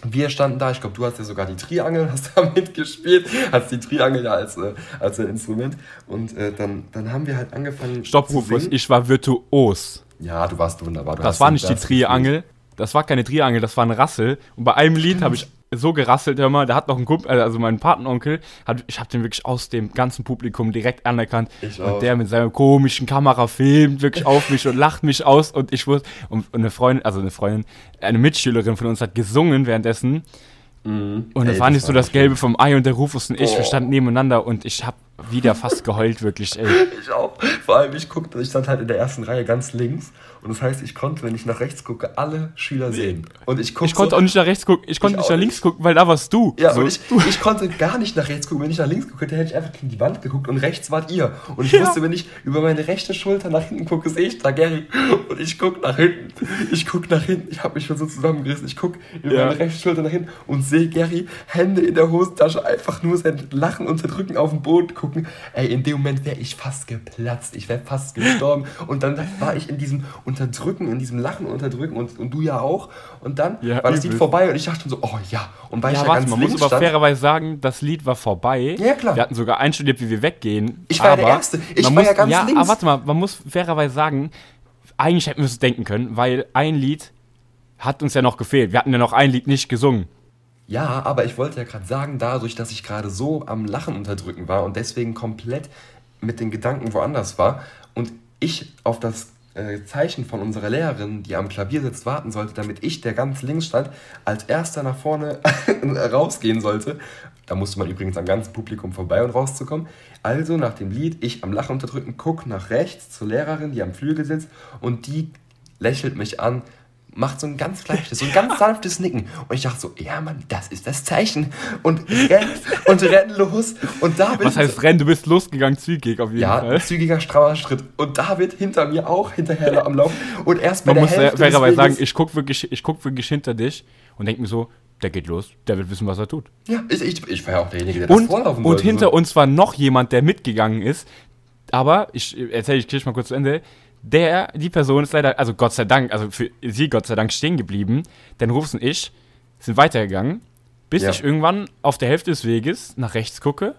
Wir standen da, ich glaube, du hast ja sogar die Triangel, hast da (laughs) mitgespielt, hast die Triangel ja als, äh, als ein Instrument. Und äh, dann, dann haben wir halt angefangen. Stopp, Rufus, ich war virtuos. Ja, du warst wunderbar. Du Das war nicht die Triangel. Das war keine Triangel, das war ein Rassel. Und bei einem Lied habe ich so gerasselt, hör mal, da hat noch ein Kumpel, also mein Patenonkel, hat, ich habe den wirklich aus dem ganzen Publikum direkt anerkannt. Ich auch. und der mit seiner komischen Kamera filmt wirklich auf mich und lacht mich aus. Und ich wusste, und, und eine Freundin, also eine Freundin, eine Mitschülerin von uns hat gesungen währenddessen. Mhm. Und Ey, das war nicht so das. Gelbe vom Ei und der Rufus und ich, wir Oh. standen nebeneinander und ich habe wieder fast geheult, wirklich, ey. (laughs) Ich auch. Vor allem, ich guckte, ich stand halt in der ersten Reihe ganz links. Und das heißt, ich konnte, wenn ich nach rechts gucke, alle Schüler sehen. Und ich. Ich konnte so, auch nicht nach rechts gucken, ich konnte Ich nicht nach nicht. links gucken, weil da warst du. Ja, so. und ich, ich konnte gar nicht nach rechts gucken. Wenn ich nach links gucke, hätte ich einfach gegen die Wand geguckt und rechts wart ihr. Und ich Ja. wusste, wenn ich über meine rechte Schulter nach hinten gucke, sehe ich da Gary. Und ich gucke nach hinten. Ich gucke nach hinten. Ich habe mich schon so zusammengerissen. Ich gucke über Ja. meine rechte Schulter nach hinten und sehe Gary Hände in der Hosentasche einfach nur sein Lachen unterdrücken auf den Boden gucken. Ey, in dem Moment wäre ich fast geplatzt. Ich wäre fast gestorben. Und dann war ich in diesem Unterdrücken, in diesem Lachen Unterdrücken und, und du ja auch. Und dann Ja, war das Lied vorbei und ich dachte schon so, oh ja. Und weil Ja, ich ja warte, ganz man muss links aber stand, fairerweise sagen, das Lied war vorbei. Ja, klar. Wir hatten sogar einstudiert, wie wir weggehen. Ich war ja aber der Erste. Ich war muss, ja ganz ja, links. Aber warte mal, man muss fairerweise sagen, eigentlich hätten wir es denken können, weil ein Lied hat uns ja noch gefehlt. Wir hatten ja noch ein Lied nicht gesungen. Ja, aber ich wollte ja gerade sagen, dadurch, dass ich gerade so am Lachen unterdrücken war und deswegen komplett mit den Gedanken woanders war und ich auf das äh, Zeichen von unserer Lehrerin, die am Klavier sitzt, warten sollte, damit ich, der ganz links stand, als erster nach vorne (laughs) rausgehen sollte. Da musste man übrigens am ganzen Publikum vorbei, um rauszukommen. Also nach dem Lied, ich am Lachen unterdrücken, guck nach rechts zur Lehrerin, die am Flügel sitzt und die lächelt mich an, macht so ein ganz leichtes, so ein ganz sanftes Nicken. Und ich dachte so, ja Mann, das ist das Zeichen. Und rennt und rennt los. Und David. Was heißt rennen? Du bist losgegangen, zügig auf jeden ja, Fall. Ja, zügiger, strauer Schritt. Und David hinter mir auch hinterher am Laufen. Und erst bei Man der muss Hälfte fairerweise sagen, ich guck, wirklich, ich guck wirklich hinter dich und denk mir so, der geht los, der wird wissen, was er tut. Ja, ich, ich, ich war ja auch derjenige, der das Und, vorlaufen und wollte. hinter so. uns war noch jemand, der mitgegangen ist. Aber, ich erzähle ich gleich mal kurz zu Ende. Der, die Person ist leider, also Gott sei Dank, also für sie Gott sei Dank stehen geblieben. Denn Rufus und ich sind weitergegangen, bis Ja. ich irgendwann auf der Hälfte des Weges nach rechts gucke.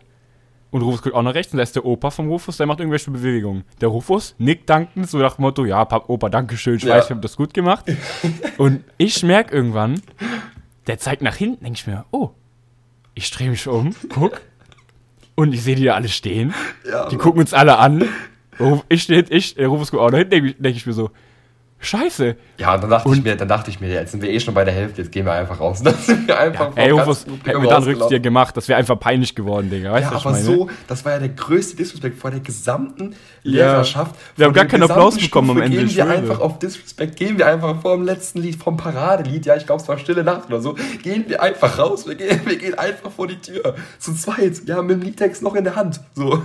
Und Rufus guckt auch nach rechts und da ist der Opa vom Rufus, der macht irgendwelche Bewegungen. Der Rufus nickt dankend, so nach dem Motto, ja, Pap Opa, danke schön, ich Ja. weiß, wir haben das gut gemacht. und ich merke irgendwann, der zeigt nach hinten, denke ich mir, oh, ich drehe mich um, guck, und ich sehe die da alle stehen. Ja, Die gucken uns alle an. Ich stehe, ich, der Rufus guckt auch nach hinten, denke ich, denk ich mir so, scheiße. Ja, dann dachte, ich mir, dann dachte ich mir, jetzt sind wir eh schon bei der Hälfte, jetzt gehen wir einfach raus. (laughs) Dann sind wir einfach vom Ey, Rufus, hätten wir da einen rausgelaufen. Rückzieher gemacht, das wäre einfach peinlich geworden, Digga. Weißt Ja, aber so, das war ja der größte Disrespect vor der gesamten Ja. Lehrerschaft. Wir haben gar keinen Applaus bekommen am Ende, Gehen wir einfach auf Disrespect, gehen wir einfach vor dem letzten Lied, vom Paradelied, ja, ich glaube, es war Stille Nacht oder so, gehen wir einfach raus, wir gehen, (laughs) wir gehen einfach vor die Tür. Zu zweit, ja, mit dem Liedtext noch in der Hand. So.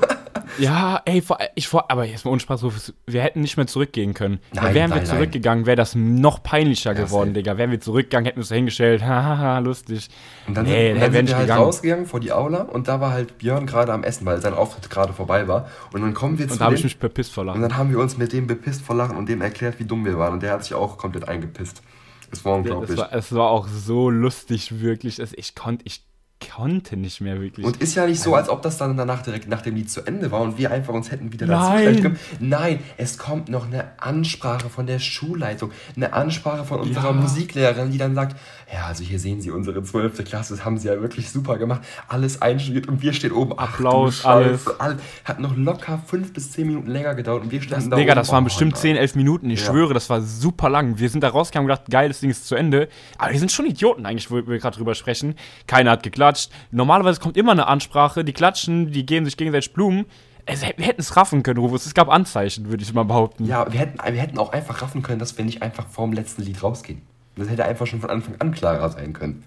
Ja, ey, vor, ich vor, aber jetzt mal ohne Spaß, Rufus, wir hätten nicht mehr zurückgehen können. Nein, wären wir nein, nein. Zurückgegangen, wäre das noch peinlicher Ja, geworden, safe. Digga. Wären wir zurückgegangen, hätten wir uns da hingestellt, (laughs) hahaha, lustig. Und dann, nee, sind, und dann wären sind wir halt gegangen. rausgegangen vor die Aula und da war halt Björn gerade am Essen, weil sein Auftritt gerade vorbei war. Und dann kommen wir zu Und da habe ich mich bepisst vor Und Lachen. dann haben wir uns mit dem bepisst vor Lachen und dem erklärt, wie dumm wir waren. Und der hat sich auch komplett eingepisst. Das war unglaublich. Das war, es war auch so lustig, wirklich. ich konnte, ich konnte nicht mehr wirklich. und ist ja nicht so, als ob das dann danach direkt nach dem Lied zu Ende war und wir einfach uns hätten wieder dazu können. Nein, es kommt noch eine Ansprache von der Schulleitung, eine Ansprache von unserer Ja. Musiklehrerin, die dann sagt, ja, also hier sehen Sie unsere 12. Klasse, das haben Sie ja wirklich super gemacht, alles einstudiert und wir stehen oben, Applaus, alles. alles. Hat noch locker fünf bis zehn Minuten länger gedauert und wir standen Das, da Digga, oben, das waren oh, bestimmt Mann. 10, 11 Minuten. Ich Ja. schwöre, das war super lang. Wir sind da rausgegangen und gedacht, geil, das Ding ist zu Ende. Aber die sind schon Idioten eigentlich, wo wir gerade drüber sprechen. Keiner hat geklatscht. Normalerweise kommt immer eine Ansprache. Die klatschen, die geben sich gegenseitig Blumen. Wir hätten es raffen können, Rufus. Es gab Anzeichen, würde ich mal behaupten. Ja, wir hätten, wir hätten auch einfach raffen können, dass wir nicht einfach vorm letzten Lied rausgehen. Das hätte einfach schon von Anfang an klarer sein können.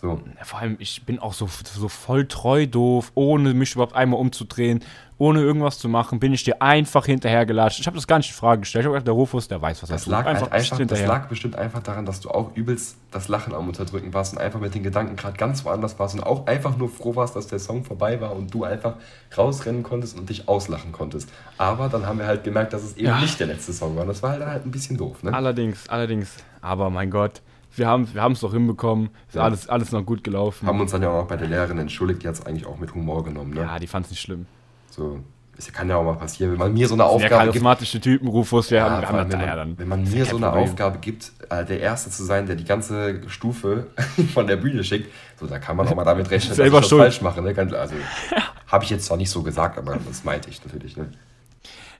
So. Vor allem, ich bin auch so, so voll treu doof, ohne mich überhaupt einmal umzudrehen, ohne irgendwas zu machen, bin ich dir einfach hinterhergelatscht. Ich habe das gar nicht in Frage gestellt. Ich habe gedacht, der Rufus, der weiß, was er Das tut. lag, einfach, bist einfach, das lag bestimmt einfach daran, dass du auch übelst das Lachen am Unterdrücken warst und einfach mit den Gedanken gerade ganz woanders warst und auch einfach nur froh warst, dass der Song vorbei war und du einfach rausrennen konntest und dich auslachen konntest. Aber dann haben wir halt gemerkt, dass es eben Ja. nicht der letzte Song war. Und das war halt, halt ein bisschen doof, ne? Allerdings, allerdings. Aber mein Gott, wir haben wir es doch hinbekommen. Ist Ja. alles, alles noch gut gelaufen. Haben uns dann ja auch bei der Lehrerin entschuldigt, die hat es eigentlich auch mit Humor genommen, ne? ja, die fand es nicht schlimm. So, es kann ja auch mal passieren, wenn man mir so eine Aufgabe gibt. charismatische Typen, Rufus, wir Ja, haben, haben das wenn, ja man, dann. wenn man mir so eine Problem. Aufgabe gibt, äh, der Erste zu sein, der die ganze Stufe (laughs) von der Bühne schickt, so da kann man auch mal damit rechnen, Selber dass ich das falsch mache. Ne? Also (laughs) habe ich jetzt zwar nicht so gesagt, aber das meinte ich natürlich. Ne?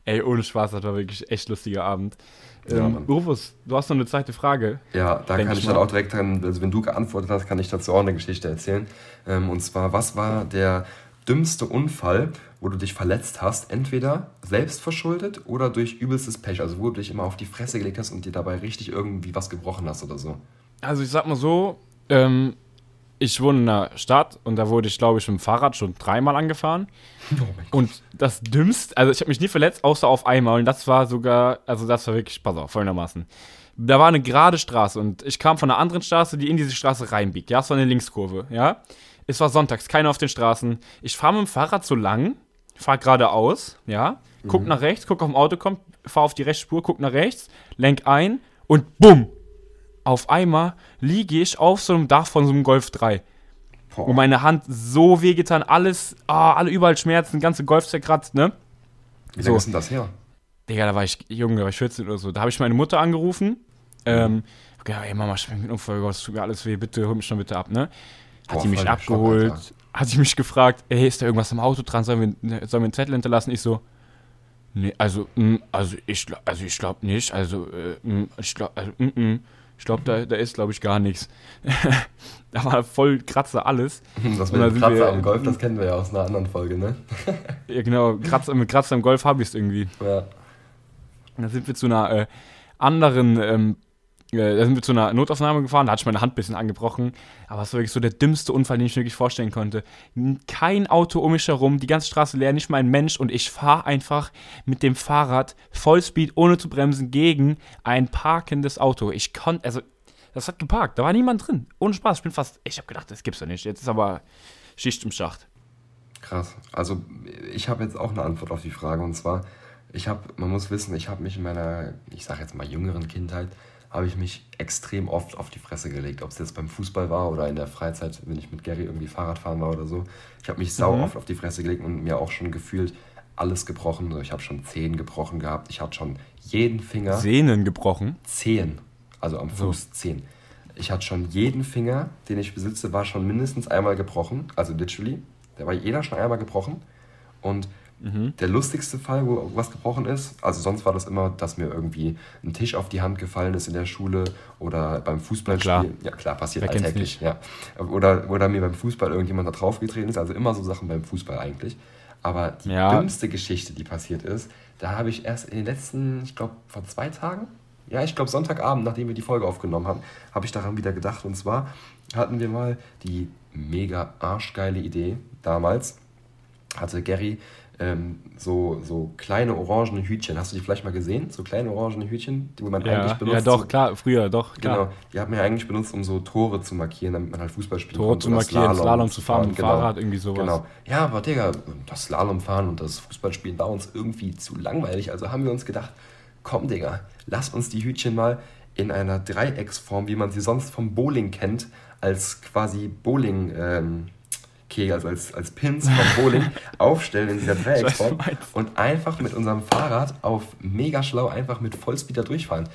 Ey, ohne Spaß, das war wirklich echt lustiger Abend. Ja, ähm. Rufus, du hast noch eine zweite Frage. Ja, da kann ich ich dann auch direkt dran, also wenn du geantwortet hast, kann ich dazu auch eine Geschichte erzählen. Ähm, und zwar, was war der dümmste Unfall, wo du dich verletzt hast? Entweder selbst verschuldet oder durch übelstes Pech, also wo du dich immer auf die Fresse gelegt hast und dir dabei richtig irgendwie was gebrochen hast oder so. Also ich sag mal so, ähm, ich wohne in einer Stadt und da wurde ich, glaube ich, mit dem Fahrrad schon dreimal angefahren. (laughs) Oh. Und das Dümmste, also ich habe mich nie verletzt, außer auf einmal. Und das war sogar, also das war wirklich, pass auf, folgendermaßen. Da war eine gerade Straße und ich kam von einer anderen Straße, die in diese Straße reinbiegt. Ja, es war eine Linkskurve, ja. Es war sonntags, keiner auf den Straßen. Ich fahre mit dem Fahrrad so lang, fahre geradeaus, ja, guck nach rechts, guck auf dem Auto kommt, fahre auf die Rechtsspur, guck nach rechts, lenk ein und bumm! Auf einmal liege ich auf so einem Dach von so einem Golf 3. Boah. Und meine Hand so wehgetan, alles, ah, alle überall Schmerzen, ganze Golf zerkratzt, ne? Wie so. lange ist denn das her? Digga, da war ich jung, da war ich 14 oder so. Da habe ich meine Mutter angerufen. Ähm, okay, ey Mama, ich bin mit Unfall, es tut mir alles weh, bitte hol mich schon bitte ab, ne? hat Boah, die mich Schock, abgeholt, Alter. Hat sie mich gefragt, ey, ist da irgendwas im Auto dran, sollen wir, sollen wir einen Zettel hinterlassen? Ich so, nee, also, mm, also ich, also ich glaube nicht, also, äh, mm, ich glaube, also, mm, ich glaube, da, da ist, glaube ich, gar nichts. (laughs) da war voll Kratzer alles. (laughs) Das mit da Kratzer wir- am Golf, das kennen wir ja aus einer anderen Folge, ne? (laughs) Ja, genau, Kratzer, mit Kratzer im Golf habe ich es irgendwie. Ja. Und dann sind wir zu einer äh, anderen, ähm, äh, da sind wir zu einer Notaufnahme gefahren, da hatte ich meine Hand ein bisschen angebrochen. Aber es war wirklich so der dümmste Unfall, den ich mir wirklich vorstellen konnte. Kein Auto um mich herum, die ganze Straße leer, nicht mal ein Mensch und ich fahre einfach mit dem Fahrrad Vollspeed, ohne zu bremsen, gegen ein parkendes Auto. Ich konnte, also, das hat geparkt, da war niemand drin. Ohne Spaß, ich bin fast, ich habe gedacht, das gibt's doch nicht. Jetzt ist aber Schicht im Schacht. Krass. Also ich habe jetzt auch eine Antwort auf die Frage und zwar, ich habe, man muss wissen, ich habe mich in meiner, ich sage jetzt mal jüngeren Kindheit, habe ich mich extrem oft auf die Fresse gelegt. Ob es jetzt beim Fußball war oder in der Freizeit, wenn ich mit Gary irgendwie Fahrrad fahren war oder so. Ich habe mich sau Mhm. oft auf die Fresse gelegt und mir auch schon gefühlt alles gebrochen. Ich habe schon Zehen gebrochen gehabt. Ich hatte schon jeden Finger. Sehnen gebrochen. Zehen. Also am So. Fuß Zehen. Ich hatte schon jeden Finger, den ich besitze, war schon mindestens einmal gebrochen. Also literally. Der war jeder schon einmal gebrochen. Und Mhm. der lustigste Fall, wo was gebrochen ist, also sonst war das immer, dass mir irgendwie ein Tisch auf die Hand gefallen ist in der Schule oder beim Fußballspiel. Ja, klar, passiert Wer alltäglich. Ja. Oder, oder mir beim Fußball irgendjemand da draufgetreten ist. Also immer so Sachen beim Fußball eigentlich. Aber die Ja. dümmste Geschichte, die passiert ist, da habe ich erst in den letzten, ich glaube, vor zwei Tagen, ja, ich glaube Sonntagabend, nachdem wir die Folge aufgenommen haben, habe ich daran wieder gedacht. Und zwar hatten wir mal die mega arschgeile Idee damals, hatte Gary ähm, so, so kleine orangene Hütchen. Hast du die vielleicht mal gesehen? So kleine orangene Hütchen, die man eigentlich Ja, benutzt. ja, doch, klar, früher, doch, klar. Genau, die hat man ja eigentlich benutzt, um so Tore zu markieren, damit man halt Fußball spielen Tore konnte zu oder markieren, Slalom, zu fahren, mit genau. Fahrrad, irgendwie sowas. Genau. Ja, aber Digga, das Slalomfahren und das Fußballspielen war uns irgendwie zu langweilig. Also haben wir uns gedacht, komm Digga, lass uns die Hütchen mal in einer Dreiecksform, wie man sie sonst vom Bowling kennt, als quasi Bowling ähm, Kegel, also als, als Pins vom Bowling (laughs) aufstellen in dieser Dreiecksform und einfach mit unserem Fahrrad auf mega schlau einfach mit Vollspeed da durchfahren.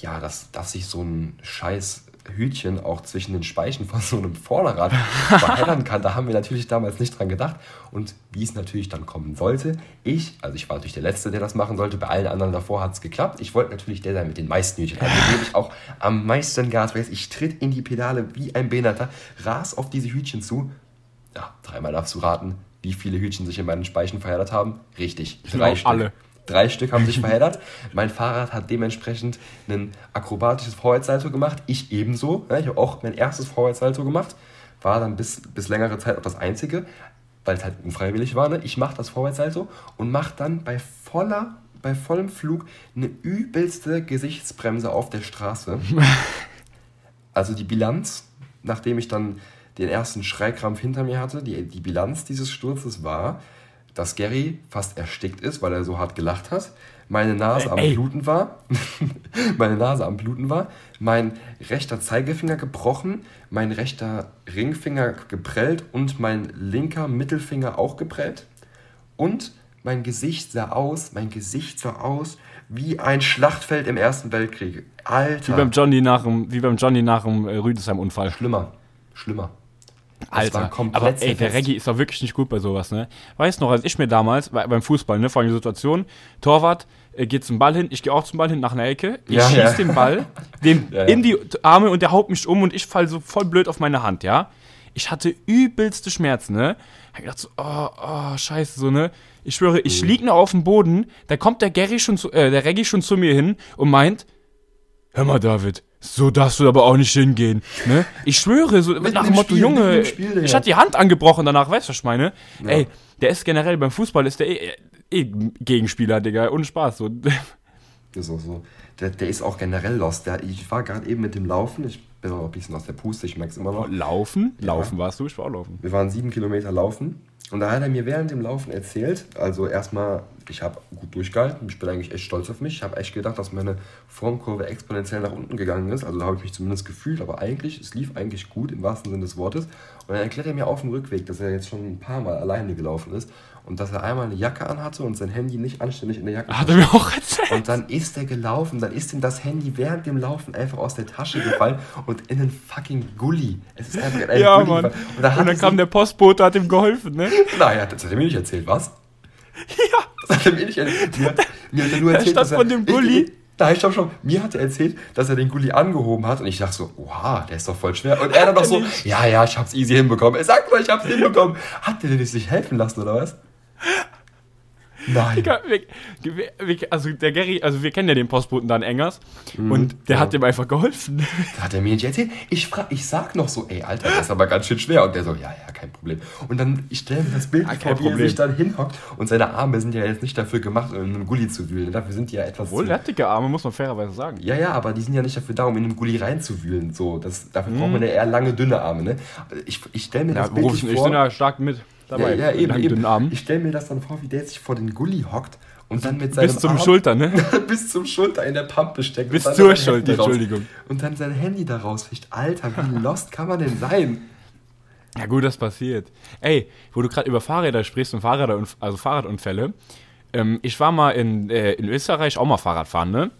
Ja, dass, dass sich so ein scheiß Hütchen auch zwischen den Speichen von so einem Vorderrad (laughs) verheddern kann, da haben wir natürlich damals nicht dran gedacht. Und wie es natürlich dann kommen sollte, ich, also ich war natürlich der Letzte, der das machen sollte, bei allen anderen davor hat es geklappt. Ich wollte natürlich der sein mit den meisten Hütchen. Also (laughs) gebe ich auch am meisten Gas. Ich tritt in die Pedale wie ein Behinderter, ras auf diese Hütchen zu. Ja, dreimal darfst du raten, wie viele Hütchen sich in meinen Speichen verheddert haben. Richtig, drei Genau, Stück. alle. Drei Stück haben sich (laughs) verheddert. Mein Fahrrad hat dementsprechend ein akrobatisches Vorwärtssalto gemacht. Ich ebenso. Ich habe auch mein erstes Vorwärtssalto gemacht. War dann bis, bis längere Zeit auch das einzige, weil es halt unfreiwillig war. Ne? Ich mache das Vorwärtssalto und mache dann bei voller, bei vollem Flug eine übelste Gesichtsbremse auf der Straße. (laughs) Also die Bilanz, nachdem ich dann den ersten Schreikrampf hinter mir hatte, die, die Bilanz dieses Sturzes war, dass Gary fast erstickt ist, weil er so hart gelacht hat. Meine Nase am Ey. Bluten war. (laughs) meine Nase am Bluten war. Mein rechter Zeigefinger gebrochen. Mein rechter Ringfinger geprellt und mein linker Mittelfinger auch geprellt. Und mein Gesicht sah aus, mein Gesicht sah aus wie ein Schlachtfeld im Ersten Weltkrieg. Alter. Wie beim Johnny nach dem, wie beim Johnny nach dem äh, Rüdesheim-Unfall. Schlimmer. Schlimmer. Alter, aber ey, der. Reggie ist doch wirklich nicht gut bei sowas, ne? Weißt noch, als ich mir damals bei, beim Fußball, ne, folgende Situation, Torwart äh, geht zum Ball hin, ich gehe auch zum Ball hin nach einer Ecke, ich Ja, schieß ja. den Ball (laughs) dem Ja, in die Arme und der haut mich um und ich fall so voll blöd auf meine Hand, ja? Ich hatte übelste Schmerzen, ne? Hab gedacht so, oh, oh, scheiße, so, ne? Ich schwöre, ich Mhm. lieg noch auf dem Boden, da kommt der Gary schon zu, äh, der Reggie schon zu mir hin und meint, hör mal, David, so darfst du aber auch nicht hingehen, ne? Ich schwöre, so Mitten nach dem Motto, Spiel, Junge, Spiel, ich hatte die Hand angebrochen danach, weißt du, was ich meine? Ja. Ey, der ist generell beim Fußball, ist der eh, eh Gegenspieler, Digga, ohne Spaß, so. (laughs) Ist auch so. Der, der ist auch generell lost. Der, ich war gerade eben mit dem Laufen. Ich bin auch ein bisschen aus der Puste, ich merke es immer noch. Laufen? Laufen warst du, ich war auch laufen. Wir waren sieben Kilometer laufen. Und da hat er mir während dem Laufen erzählt, also erstmal, ich habe gut durchgehalten, ich bin eigentlich echt stolz auf mich. Ich habe echt gedacht, dass meine Formkurve exponentiell nach unten gegangen ist. Also da habe ich mich zumindest gefühlt, aber eigentlich, es lief eigentlich gut im wahrsten Sinne des Wortes. Und dann erklärt er mir auf dem Rückweg, dass er jetzt schon ein paar Mal alleine gelaufen ist und dass er einmal eine Jacke anhatte und sein Handy nicht anständig in der Jacke Hat er mir auch erzählt. Und dann ist er gelaufen, dann ist ihm das Handy während dem Laufen einfach aus der Tasche gefallen und in einen fucking Gully. Es ist einfach in einen Ja, Gully Mann. gefallen. Und dann, kam der Postbote, hat ihm geholfen, ne? Naja, das hat er mir nicht erzählt, was? Ja. Das hat er mir nicht erzählt. Mir hat, mir hat er nur Da erzählt, stand dass er, von dem Gully- Ich, nein, stopp, stopp. Mir hat er erzählt, dass er den Gully angehoben hat und ich dachte so, oha, der ist doch voll schwer. Und er dann noch so, ja, ja, ich hab's easy hinbekommen. Er sagt mal, ich hab's hinbekommen. Hat der denn nicht sich helfen lassen, oder was? Nein. Also der Gary, also wir kennen ja den Postboten da in Engers und der ja. hat ihm einfach geholfen. Das hat er mir nicht erzählt. Ich, frag, ich sag noch so, ey, Alter, das ist aber ganz schön schwer. Und der so, ja, ja, kein Problem. Und dann, ich stelle mir das Bild Ja, vor, wie er sich dann hinhockt. Und seine Arme sind ja jetzt nicht dafür gemacht, um in einem Gully zu wühlen. Dafür sind die ja etwas Wohl, dicke Arme, muss man fairerweise sagen. Ja, ja, aber die sind ja nicht dafür da, um in den Gully reinzuwühlen. So, das, dafür braucht Mhm. man ja eher lange, dünne Arme. Ne? Ich, ich stelle mir Ja, das ich, bildlich ich vor. bin da stark mit dabei. ja, ja, eben, eben. Ich stelle mir das dann vor, wie der sich vor den Gully hockt und dann mit seinem Bis zum Arm Schulter, ne? (laughs) bis zum Schulter in der Pampe steckt. Bis zur Schulter, raus- Entschuldigung. Und dann sein Handy da rausficht. Alter, wie (laughs) lost kann man denn sein? Ja gut, das passiert. Ey, wo du gerade über Fahrräder sprichst und Fahrräder, also Fahrradunfälle. Ähm, ich war mal in, äh, in Österreich auch mal Fahrrad fahren, ne?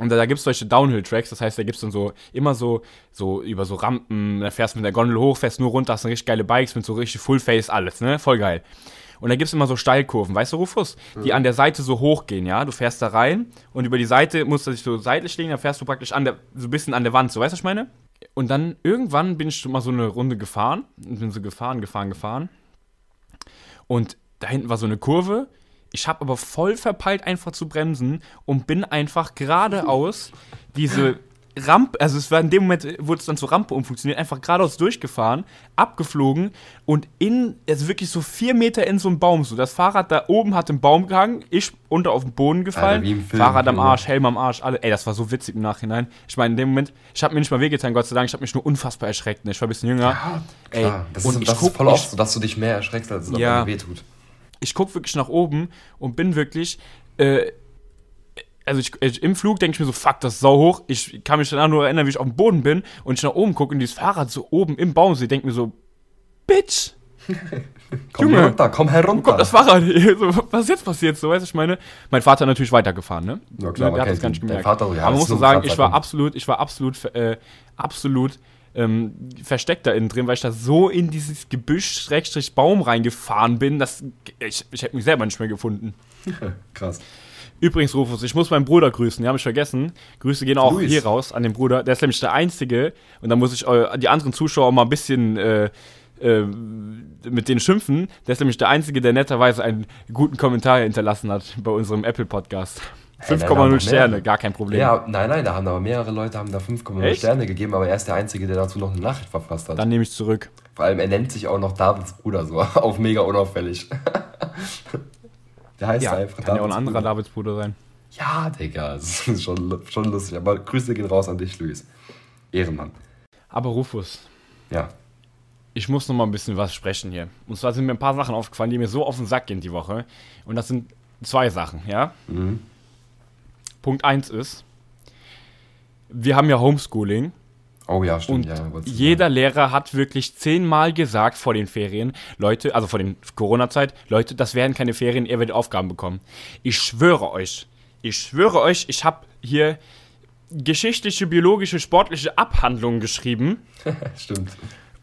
Und da, da gibt es solche Downhill-Tracks, das heißt, da gibt es dann so immer so, so über so Rampen, da fährst du mit der Gondel hoch, fährst nur runter, hast dann richtig geile Bikes mit so richtig Full-Face, alles, ne? Voll geil. Und da gibt es immer so Steilkurven, weißt du, Rufus? Die an der Seite so hoch gehen, ja? Du fährst da rein und über die Seite musst du dich so seitlich legen, dann fährst du praktisch an der, so ein bisschen an der Wand, so, weißt du, was ich meine? Und dann irgendwann bin ich mal so eine Runde gefahren und bin so gefahren, gefahren, gefahren. Und da hinten war so eine Kurve. Ich habe aber voll verpeilt, einfach zu bremsen und bin einfach geradeaus diese Rampe, also es war in dem Moment, wurde es dann zur Rampe umfunktioniert, einfach geradeaus durchgefahren, abgeflogen und in, also wirklich so vier Meter in so einen Baum. So, das Fahrrad da oben hat im Baum gehangen, ich unter auf den Boden gefallen, Alter, Film, Fahrrad am. Arsch, Helm am Arsch, alle. Ey, das war so witzig im Nachhinein. Ich meine, in dem Moment, ich habe mir nicht mal wehgetan, Gott sei Dank, ich habe mich nur unfassbar erschreckt. Ne? Ich war ein bisschen jünger. Ja, Ey, klar. das und ist, ich das guck- ist voll ich- oft so, dass du dich mehr erschreckst, als es Ja. dir wehtut. Ich gucke wirklich nach oben und bin wirklich, äh, also ich, ich, im Flug denke ich mir so, fuck, das ist sau hoch. Ich kann mich danach nur erinnern, wie ich auf dem Boden bin und ich nach oben gucke und dieses Fahrrad so oben im Baum sehe, denke mir so, Bitch, (laughs) Komm Junge, herunter, komm herunter. wo kommt das Fahrrad? (laughs) so, was ist jetzt passiert? So, weißt du, ich meine, mein Vater hat natürlich weitergefahren, ne? Ja, klar, der hat das gar nicht gemerkt. Vater, ja, Aber man muss so nur sagen, ich war absolut, ich war absolut, äh, absolut ähm, versteckt da innen drin, weil ich da so in dieses Gebüsch, Schrägstrich Baum reingefahren bin, dass ich, ich hätte mich selber nicht mehr gefunden. (laughs) Krass. Übrigens, Rufus, ich muss meinen Bruder grüßen, die habe ich vergessen. Grüße gehen auch Grüß. hier raus an den Bruder. Der ist nämlich der Einzige. Und da muss ich eu- die anderen Zuschauer mal ein bisschen äh, äh, mit denen schimpfen. Der ist nämlich der Einzige, der netterweise einen guten Kommentar hinterlassen hat bei unserem Apple-Podcast. Hey, nein, da haben 5,0 noch Sterne, gar kein Problem. Ja, nein, nein, da haben aber mehrere Leute haben da 5,0 Echt? Sterne gegeben, aber er ist der Einzige, der dazu noch eine Nachricht verfasst hat. Dann nehme ich zurück. Vor allem, er nennt sich auch noch Davids Bruder so, (laughs) auf mega unauffällig. (laughs) der heißt Ja, einfach kann ja auch ein Davids anderer Bruder. Davidsbruder sein. Ja, Digga, (laughs) das ist schon, schon lustig. Aber Grüße gehen raus an dich, Luis. Ehrenmann. Aber Rufus, Ja. ich muss noch mal ein bisschen was sprechen hier. Und zwar sind mir ein paar Sachen aufgefallen, die mir so auf den Sack gehen die Woche. Und das sind zwei Sachen, ja? Mhm. Punkt 1 ist, wir haben ja Homeschooling Oh ja, stimmt. und ja, jeder Lehrer hat wirklich zehnmal gesagt vor den Ferien, Leute, also vor den Corona-Zeit, Leute, das werden keine Ferien, ihr werdet Aufgaben bekommen. Ich schwöre euch, ich schwöre euch, ich habe hier geschichtliche, biologische, sportliche Abhandlungen geschrieben. (laughs) Stimmt.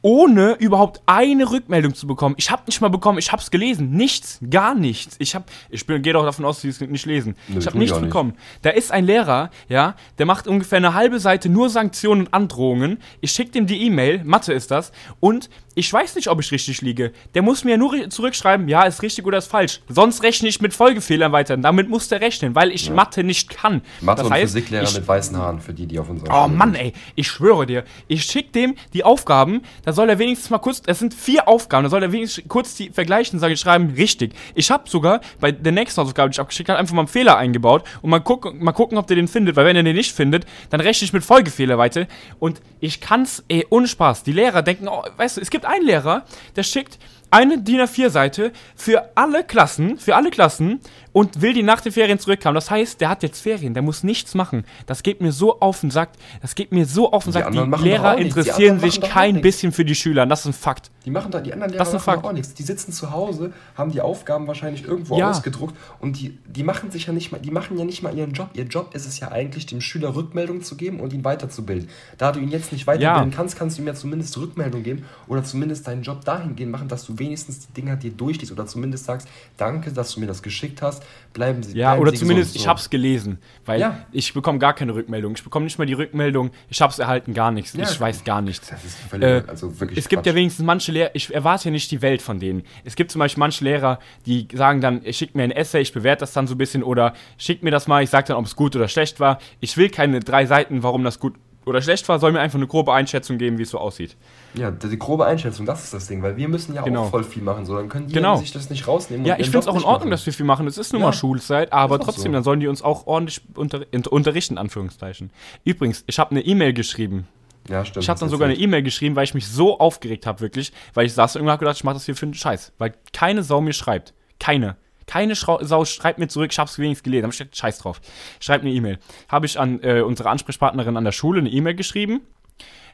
Ohne überhaupt eine Rückmeldung zu bekommen. Ich habe nicht mal bekommen, ich habe es gelesen. Nichts, gar nichts. Ich habe, ich gehe doch davon aus, dass sie es nicht lesen. Nö, ich habe nichts nicht. bekommen. Da ist ein Lehrer, ja, der macht ungefähr eine halbe Seite nur Sanktionen und Androhungen. Ich schicke dem die E-Mail, Mathe ist das, und ich weiß nicht, ob ich richtig liege. Der muss mir nur zurückschreiben, ja, ist richtig oder ist falsch. Sonst rechne ich mit Folgefehlern weiter. Damit muss der rechnen, weil ich Mathe nicht kann. Mathe das und heißt, Physiklehrer ich, mit weißen Haaren, für die, die auf unserer Oh Schule Mann, sind. ey, ich schwöre dir, ich schick dem die Aufgaben, da soll er wenigstens mal kurz, es sind vier Aufgaben, da soll er wenigstens kurz die vergleichen, sage ich, schreiben, richtig. Ich habe sogar bei der nächsten Hausaufgabe, die ich abgeschickt habe, einfach mal einen Fehler eingebaut und mal gucken, mal gucken, ob der den findet, weil wenn er den nicht findet, dann rechne ich mit Folgefehler weiter und ich kann's, ey, ohne Spaß. Die Lehrer denken, oh, weißt du, es gibt einen Lehrer, der schickt eine DIN A4-Seite für alle Klassen, für alle Klassen und will die nach den Ferien zurückkommen. Das heißt, der hat jetzt Ferien, der muss nichts machen. Das geht mir so auf den Sack. Das geht mir so auf den Die Sack. Die, machen Lehrer. Die interessieren anderen sich kein bisschen für die Schüler. Das ist ein Fakt. Die machen da, die anderen Das Lehrer ist ein machen Fakt. auch nichts. Die sitzen zu Hause, haben die Aufgaben wahrscheinlich irgendwo Ja. ausgedruckt und die, die machen sich ja nicht mal, die machen ja nicht mal ihren Job. Ihr Job ist es ja eigentlich, dem Schüler Rückmeldung zu geben und ihn weiterzubilden. Da du ihn jetzt nicht weiterbilden Ja. kannst, kannst du ihm ja zumindest Rückmeldung geben oder zumindest deinen Job dahingehend machen, dass du wenigstens die Dinger dir durchliest oder zumindest sagst, danke, dass du mir das geschickt hast, bleiben sie Ja, bleiben oder sie zumindest, ich hab's gelesen. Weil Ja. ich bekomme gar keine Rückmeldung. Ich bekomme nicht mal die Rückmeldung, ich hab's erhalten, gar nichts. Ja. Ich weiß gar nichts. Das ist völlig, Äh, also wirklich es gibt ja Quatsch. wenigstens manche Lehrer, ich erwarte ja nicht die Welt von denen. Es gibt zum Beispiel manche Lehrer, die sagen dann, schickt mir ein Essay, ich bewerte das dann so ein bisschen oder schickt mir das mal, ich sage dann, ob es gut oder schlecht war. Ich will keine drei Seiten, warum das gut oder schlecht war, soll mir einfach eine grobe Einschätzung geben, wie es so aussieht. Ja, die grobe Einschätzung, das ist das Ding, weil wir müssen ja Genau. auch voll viel machen, so dann können die Genau. sich das nicht rausnehmen. Ja, ich finde es auch in Ordnung, machen. dass wir viel machen. Es ist nun Ja. mal Schulzeit, aber trotzdem, so. dann sollen die uns auch ordentlich unter, in- unterrichten, Anführungszeichen. Übrigens, ich habe eine E-Mail geschrieben. Ja, stimmt. Ich habe dann sogar eine E-Mail geschrieben, weil ich mich so aufgeregt habe, wirklich. Weil ich saß und irgendwann hab gedacht, ich mache das hier für einen Scheiß. Weil keine Sau mir schreibt. Keine. Keine Schrau Sau schreibt mir zurück, ich hab's wenigstens gelesen. Da hab ich gedacht, Scheiß drauf. Schreibt eine E-Mail. Habe ich an äh, unsere Ansprechpartnerin an der Schule eine E-Mail geschrieben.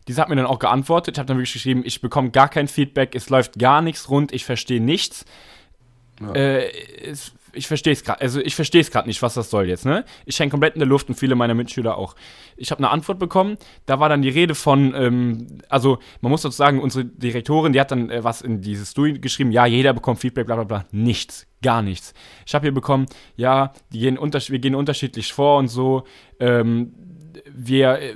Diese hat mir dann auch geantwortet. Ich habe dann wirklich geschrieben, ich bekomme gar kein Feedback, es läuft gar nichts rund, ich verstehe nichts. Ja. Äh, es, ich verstehe es gerade, also ich verstehe es gerade nicht, was das soll jetzt, ne? Ich hänge komplett in der Luft und viele meiner Mitschüler auch. Ich habe eine Antwort bekommen, da war dann die Rede von, ähm, also man muss dazu sagen, unsere Direktorin, die hat dann äh, was in dieses Du geschrieben, ja, jeder bekommt Feedback, bla bla bla. Nichts, gar nichts. Ich habe hier bekommen, ja, die gehen unters wir gehen unterschiedlich vor und so. Ähm, wir äh,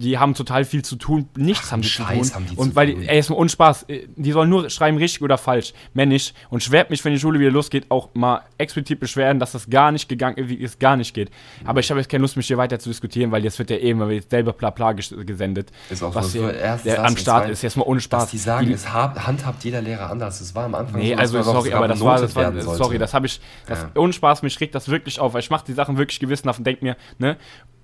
die haben total viel zu tun, nichts haben die zu Scheiß tun. haben die und zu weil, tun. ey, jetzt mal ohne Spaß, äh, die sollen nur schreiben richtig oder falsch, mehr nicht. Und schwert mich, wenn die Schule wieder losgeht, auch mal explizit beschweren, dass das gar nicht gegangen ist, wie es gar nicht geht. Aber ich habe jetzt keine Lust, mich hier weiter zu diskutieren, weil jetzt wird ja eben jetzt selber bla bla ges- gesendet. Ist auch was so. hier, der am und Start ist, jetzt mal ohne Spaß. Dass die sagen, Die- es hab, handhabt jeder Lehrer anders. Es war am Anfang Nee, so, also sorry, aber das war, das war sorry, das habe ich, das, Ja. ohne Spaß, mich regt das wirklich auf, weil ich mache die Sachen wirklich gewissenhaft und denk mir, ne?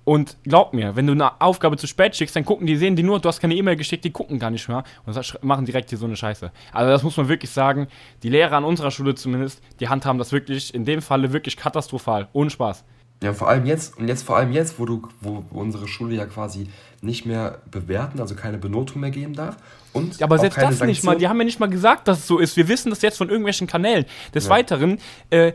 Und glaub mir, wenn du eine Aufgabe zu spät schickst, dann gucken die, sehen die nur, du hast keine E-Mail geschickt, die gucken gar nicht mehr und machen direkt hier so eine Scheiße. Also das muss man wirklich sagen, die Lehrer an unserer Schule zumindest, die handhaben das wirklich, in dem Falle wirklich katastrophal, ohne Spaß. Ja, vor allem jetzt, und jetzt vor allem jetzt, wo du, wo unsere Schule ja quasi nicht mehr bewerten, also keine Benotung mehr geben darf. Und Ja, aber selbst das nicht mal. Sanktion. Die haben ja nicht mal gesagt, dass es so ist. Wir wissen das jetzt von irgendwelchen Kanälen. Des Weiteren, äh,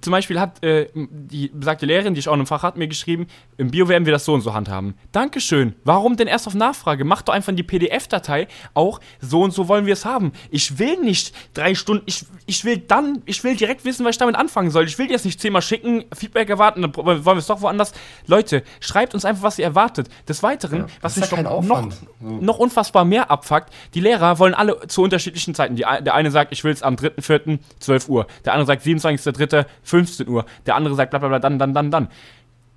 zum Beispiel hat äh, die besagte Lehrerin, die ich auch in einem Fach hat, mir geschrieben, im Bio werden wir das so und so handhaben. Dankeschön. Warum denn erst auf Nachfrage? Mach doch einfach in die PDF-Datei auch, so und so wollen wir es haben. Ich will nicht drei Stunden, ich, ich will dann, ich will direkt wissen, was ich damit anfangen soll. Ich will jetzt nicht zehnmal schicken, Feedback erwarten, dann wollen wir es doch woanders. Leute, schreibt uns einfach, was ihr erwartet. Des Weiteren, Ja, was mich ja doch noch, noch unfassbar mehr abfuckt. Die Lehrer wollen alle zu unterschiedlichen Zeiten. Die, der eine sagt, ich will es am 3.4. 12 Uhr. Der andere sagt 27.3. 15 Uhr. Der andere sagt bla bla bla, dann, dann, dann, dann.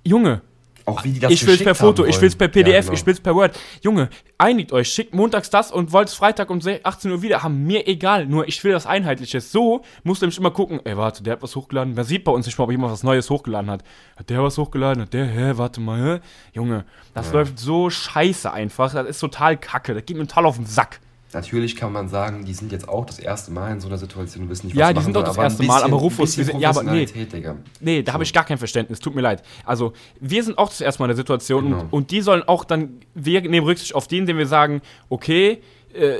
Junge, Auch wie die das ich will es per Foto, ich will es per. PDF, Ja, genau. ich will es per Word. Junge, einigt euch, schickt montags das und wollt es Freitag um se- 18 Uhr wieder haben. Mir egal, nur ich will das Einheitliches. So musst du nämlich immer gucken, ey, warte, der hat was hochgeladen. Wer sieht bei uns nicht mal, ob jemand was Neues hochgeladen hat? Hat der was hochgeladen? Hat der, hä, warte mal, hä? Junge, das läuft so scheiße einfach. Das ist total kacke. Das geht mir total auf den Sack. Natürlich kann man sagen, die sind jetzt auch das erste Mal in so einer Situation und wissen nicht, Ja, was die machen sind doch das erste Mal, aber Rufus, wir sind- ja, aber nee. Digga. Nee, da habe ich gar kein Verständnis, tut mir leid. Also, wir sind auch das erste Mal in der Situation Genau. und, und die sollen auch dann, wir nehmen Rücksicht auf den, den wir sagen, okay, äh,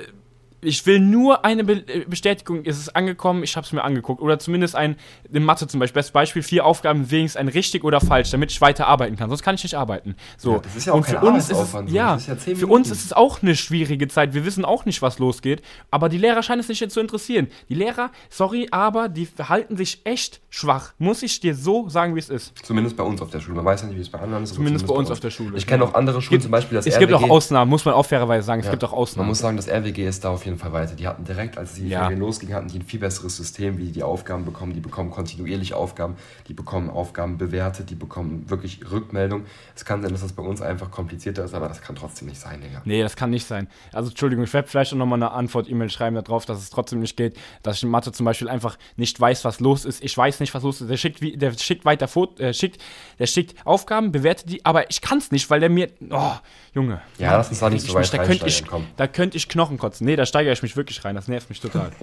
ich will nur eine Be äh, Bestätigung, es ist angekommen, ich habe es mir angeguckt. Oder zumindest ein, in Mathe zum Beispiel, bestes Beispiel, vier Aufgaben, wenigstens ein richtig oder falsch, damit ich weiter arbeiten kann. Sonst kann ich nicht arbeiten. So. Ja, das ist ja auch und für uns ist es, ja, ist ja für uns ist es auch eine schwierige Zeit. Wir wissen auch nicht, was losgeht. Aber die Lehrer scheinen es nicht zu interessieren. Die Lehrer, sorry, aber die verhalten sich echt schwach. Muss ich dir so sagen, wie es ist. Zumindest bei uns auf der Schule. Man weiß ja nicht, wie es bei anderen ist. aber Zumindest bei uns auf der Schule. Ich kenne auch andere Schulen, Gibt- zum Beispiel das Es RWG. gibt auch Ausnahmen, muss man auch fairerweise sagen. Es Ja, gibt auch Man Ausnahmen. muss sagen, das RWG ist da auf jeden Fall weiter. Die hatten direkt, als die Ja. Losging, hatten die ein viel besseres System, wie die die Aufgaben bekommen. Die bekommen kontinuierlich Aufgaben, die bekommen Aufgaben bewertet, die bekommen wirklich Rückmeldung. Es kann sein, dass das bei uns einfach komplizierter ist, aber das kann trotzdem nicht sein, Digga. Nee, das kann nicht sein. Also, Entschuldigung, ich werde vielleicht auch nochmal eine Antwort-E-Mail schreiben darauf, dass es trotzdem nicht geht, dass ich in Mathe zum Beispiel einfach nicht weiß, was los ist. Ich weiß nicht, was los ist. Der schickt, wie, der schickt weiter Foto, äh, schickt, der schickt Aufgaben, bewertet die, aber ich kann es nicht, weil der mir. Oh, Junge. Ja, lass uns da nicht so weit da könnte ich, da könnte ich Knochen kotzen. Nee, da steigere ich mich wirklich rein. Das nervt mich total. (laughs)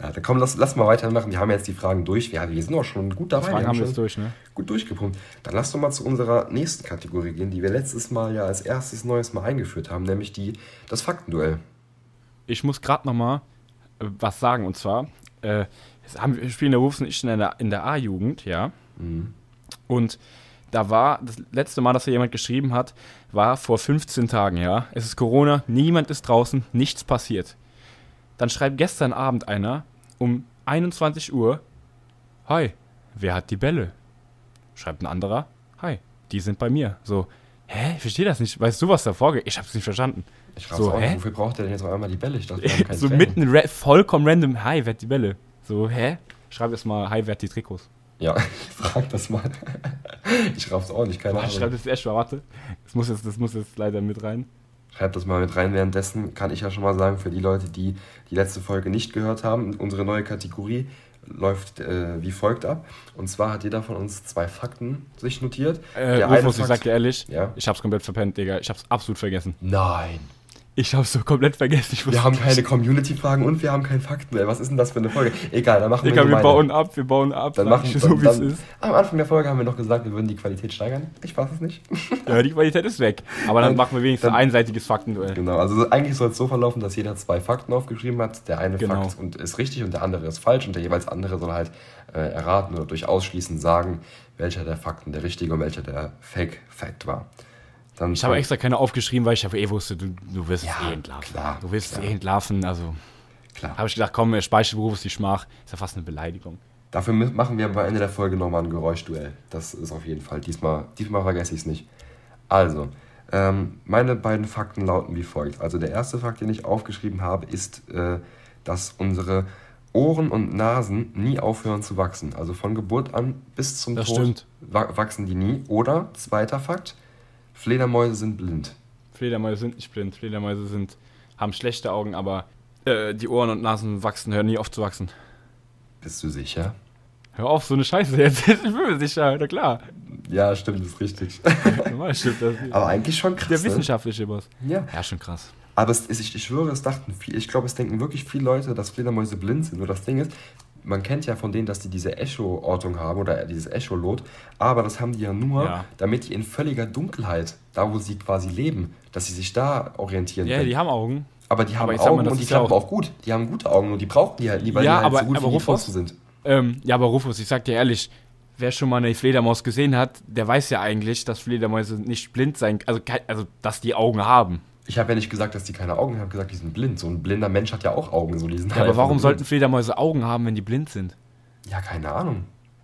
Ja, dann komm, lass, lass mal weitermachen. Wir haben jetzt die Fragen durch. Wir, wir sind auch schon gut dabei. Fragen haben wir durch, ne? gut durchgepumpt. Dann lass doch mal zu unserer nächsten Kategorie gehen, die wir letztes Mal ja als erstes Neues mal eingeführt haben, nämlich die, das Faktenduell. Ich muss gerade noch mal äh, was sagen. Und zwar, äh, haben, wir spielen der Wolfs und ich in der, in der A-Jugend, ja. Und da war, das letzte Mal, dass da jemand geschrieben hat, war vor 15 Tagen, ja. Es ist Corona, niemand ist draußen, nichts passiert. Dann schreibt gestern Abend einer um 21 Uhr, Hi, wer hat die Bälle? Schreibt ein anderer, Hi, die sind bei mir. So, hä, ich verstehe das nicht. Weißt du, was da vorgeht? Ich hab's nicht verstanden. Ich So, auch, hä? wofür braucht der denn jetzt auf einmal die Bälle? Ich dachte, wir haben (laughs) so Training. mitten ra vollkommen random, Hi, wer hat die Bälle? So, hä? Schreib jetzt mal, Hi, wer hat die Trikots? Ja, ich (laughs) frag das mal. (laughs) ich raff's auch nicht, keine Boah, Ahnung. schreib das echt mal, warte. Das muss, jetzt, das muss jetzt leider mit rein. Schreibt das mal mit rein. Währenddessen kann ich ja schon mal sagen, für die Leute, die die letzte Folge nicht gehört haben, unsere neue Kategorie läuft äh, wie folgt ab. Und zwar hat jeder von uns zwei Fakten sich notiert. Äh, Der eine Rufus, ich Fakt- sag dir ehrlich, Ja. ich hab's komplett verpennt, Digga. Ich hab's absolut vergessen. Nein. Ich hab's so komplett vergessen. Wir haben keine Community-Fragen und wir haben keinen Fakten. Ey, was ist denn das für eine Folge? Egal, dann machen wir wir so bauen ab, wir bauen ab. Dann machen wir so, wie es ist. Am Anfang der Folge haben wir noch gesagt, wir würden die Qualität steigern. Ich weiß es nicht. (laughs) Ja, die Qualität ist weg. Aber dann Dann- machen wir wenigstens dann- ein einseitiges Faktenduell. Genau, also eigentlich soll es so verlaufen, dass jeder zwei Fakten aufgeschrieben hat. Der eine Genau. Fakt und ist richtig und der andere ist falsch und der jeweils andere soll halt äh, erraten oder durch Ausschließen sagen, welcher der Fakten der richtige und welcher der Fake-Fact war. Dann Ich habe extra keine aufgeschrieben, weil ich aber eh wusste, du, du wirst Ja, es eh entlarven. klar, du wirst klar. es eh entlarven. Also Klar. habe ich gedacht, komm, er speichert Rufus die Schmach. Ist ja fast eine Beleidigung. Dafür machen wir am Ende der Folge nochmal ein Geräuschduell. Das ist auf jeden Fall. Diesmal, diesmal vergesse ich es nicht. Also, ähm, meine beiden Fakten lauten wie folgt. Also der erste Fakt, den ich aufgeschrieben habe, ist, äh, dass unsere Ohren und Nasen nie aufhören zu wachsen. Also von Geburt an bis zum Das Tod stimmt. wa- wachsen die nie. Oder, zweiter Fakt, Fledermäuse sind blind. Fledermäuse sind nicht blind. Fledermäuse sind, haben schlechte Augen, aber äh, die Ohren und Nasen wachsen, hören nie auf zu wachsen. Bist du sicher? Hör auf, so eine Scheiße jetzt. (laughs) Ich bin mir sicher, na klar. Ja, stimmt, ist richtig. (laughs) Normal stimmt das. Aber eigentlich schon krass. Der ne? wissenschaftliche Boss. Ja. Ja, schon krass. Aber ist- ich, ich schwöre, es dachten viel, ich glaube, es denken wirklich viele Leute, dass Fledermäuse blind sind. Nur das Ding ist, man kennt ja von denen, dass die diese Echo-Ortung haben oder dieses Echolot, aber das haben die ja nur, Ja. damit die in völliger Dunkelheit, da wo sie quasi leben, dass sie sich da orientieren Ja, können. die haben Augen. aber die haben aber mal, Augen das und die ja klappen auch- gut. Die haben gute Augen, nur die brauchen die halt nie, weil Ja, die halt aber- so gut aber wie die Rufus- Pfosten sind. Ähm, ja, aber Rufus, ich sag dir ehrlich, wer schon mal eine Fledermaus gesehen hat, der weiß ja eigentlich, dass Fledermäuse nicht blind sein, also, also dass die Augen haben. Ich habe ja nicht gesagt, dass die keine Augen haben, ich habe gesagt, die sind blind. So ein blinder Mensch hat ja auch Augen, so die sind Ja, halt aber warum nur sollten blind. Fledermäuse Augen haben, wenn die blind sind? Ja, keine Ahnung.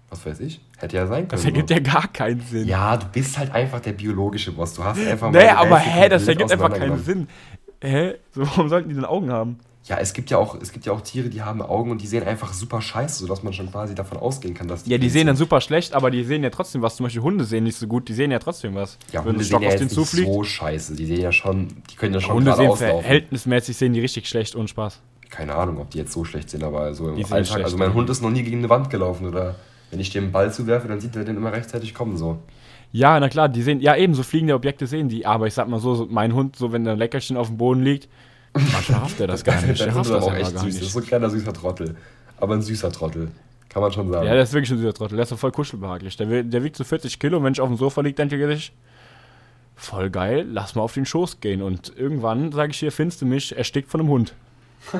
Was weiß ich. Hätte ja sein können. Das ergibt ja gar keinen Sinn. Ja, du bist halt einfach der biologische Boss. Du hast einfach nee, die aber hä, das ergibt einfach keinen. Sinn. Hä? So, warum sollten die denn Augen haben? Ja, es gibt ja auch, es gibt ja auch Tiere, die haben Augen und die sehen einfach super scheiße, sodass man schon quasi davon ausgehen kann, dass die. Ja, die sehen dann super schlecht, aber die sehen ja trotzdem was. Zum Beispiel Hunde sehen nicht so gut, die sehen ja trotzdem was. Ja, Wenn Hunde sehen ja auf jetzt den nicht zufliegt. so scheiße. Die sehen ja schon, die können ja schon Hunde sehen geradeaus laufen. verhältnismäßig sehen die richtig schlecht ohne Spaß. Keine Ahnung, ob die jetzt so schlecht sind, aber so im Alltag. schlecht Also mein. Hund ist noch nie gegen eine Wand gelaufen oder wenn ich dem einen Ball zuwerfe, dann sieht er den immer rechtzeitig kommen so. Ja, na klar, die sehen, ja eben, so fliegende Objekte sehen die, aber ich sag mal so, so mein Hund, so wenn da ein Leckerchen auf dem Boden liegt, manchmal rafft er das gar nicht. (laughs) Der rafft ist das auch echt gar süß. Das ist so ein kleiner süßer Trottel. Aber ein süßer Trottel. Kann man schon sagen. Ja, der ist wirklich ein süßer Trottel, der ist doch voll kuschelbehaglich. Der, der wiegt so 40 Kilo und wenn ich auf dem Sofa liege, denke ich, voll geil, lass mal auf den Schoß gehen. Und irgendwann, sage ich hier, findest du mich erstickt von einem Hund. (laughs)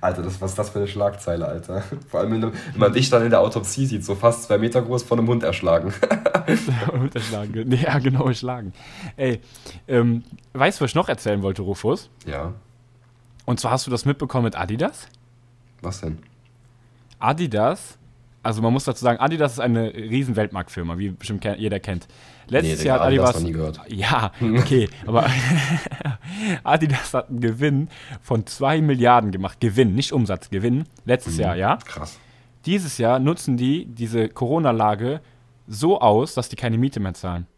Alter, das, was ist das für eine Schlagzeile, Alter? (laughs) Vor allem, wenn, man dich dann in der Autopsie sieht, so fast zwei Meter groß von einem Hund erschlagen. (laughs) Hund erschlagen. Ja, genau, erschlagen. Ey, ähm, weißt du, was ich noch erzählen wollte, Rufus? ja, Und zwar hast du das mitbekommen mit Adidas? was denn? Adidas, also man muss dazu sagen, Adidas ist eine riesen Weltmarktfirma, wie bestimmt jeder kennt. Letztes Nee, Jahr hat Adidas, nie gehört. Ja, okay, aber (laughs) Adidas hat einen Gewinn von 2 Milliarden gemacht. Gewinn, nicht Umsatz, Gewinn. Letztes Jahr, ja. Krass. Dieses Jahr nutzen die diese Corona-Lage so aus, dass die keine Miete mehr zahlen.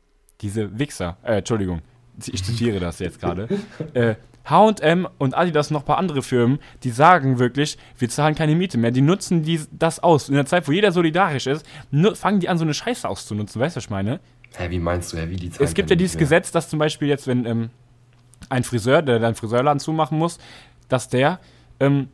Diese Wichser, äh, Entschuldigung, ich zitiere das jetzt gerade. (laughs) Äh, H&M und Adidas und noch ein paar andere Firmen, die sagen wirklich, wir zahlen keine Miete mehr. Die nutzen die, das aus. In der Zeit, wo jeder solidarisch ist, fangen die an, so eine Scheiße auszunutzen. Weißt du, was ich meine? Hä, wie meinst du, hä, wie die Zahlen Es gibt ja dieses mehr? Gesetz, dass zum Beispiel jetzt, wenn ähm, ein Friseur, der deinen Friseurladen zumachen muss, dass der ähm,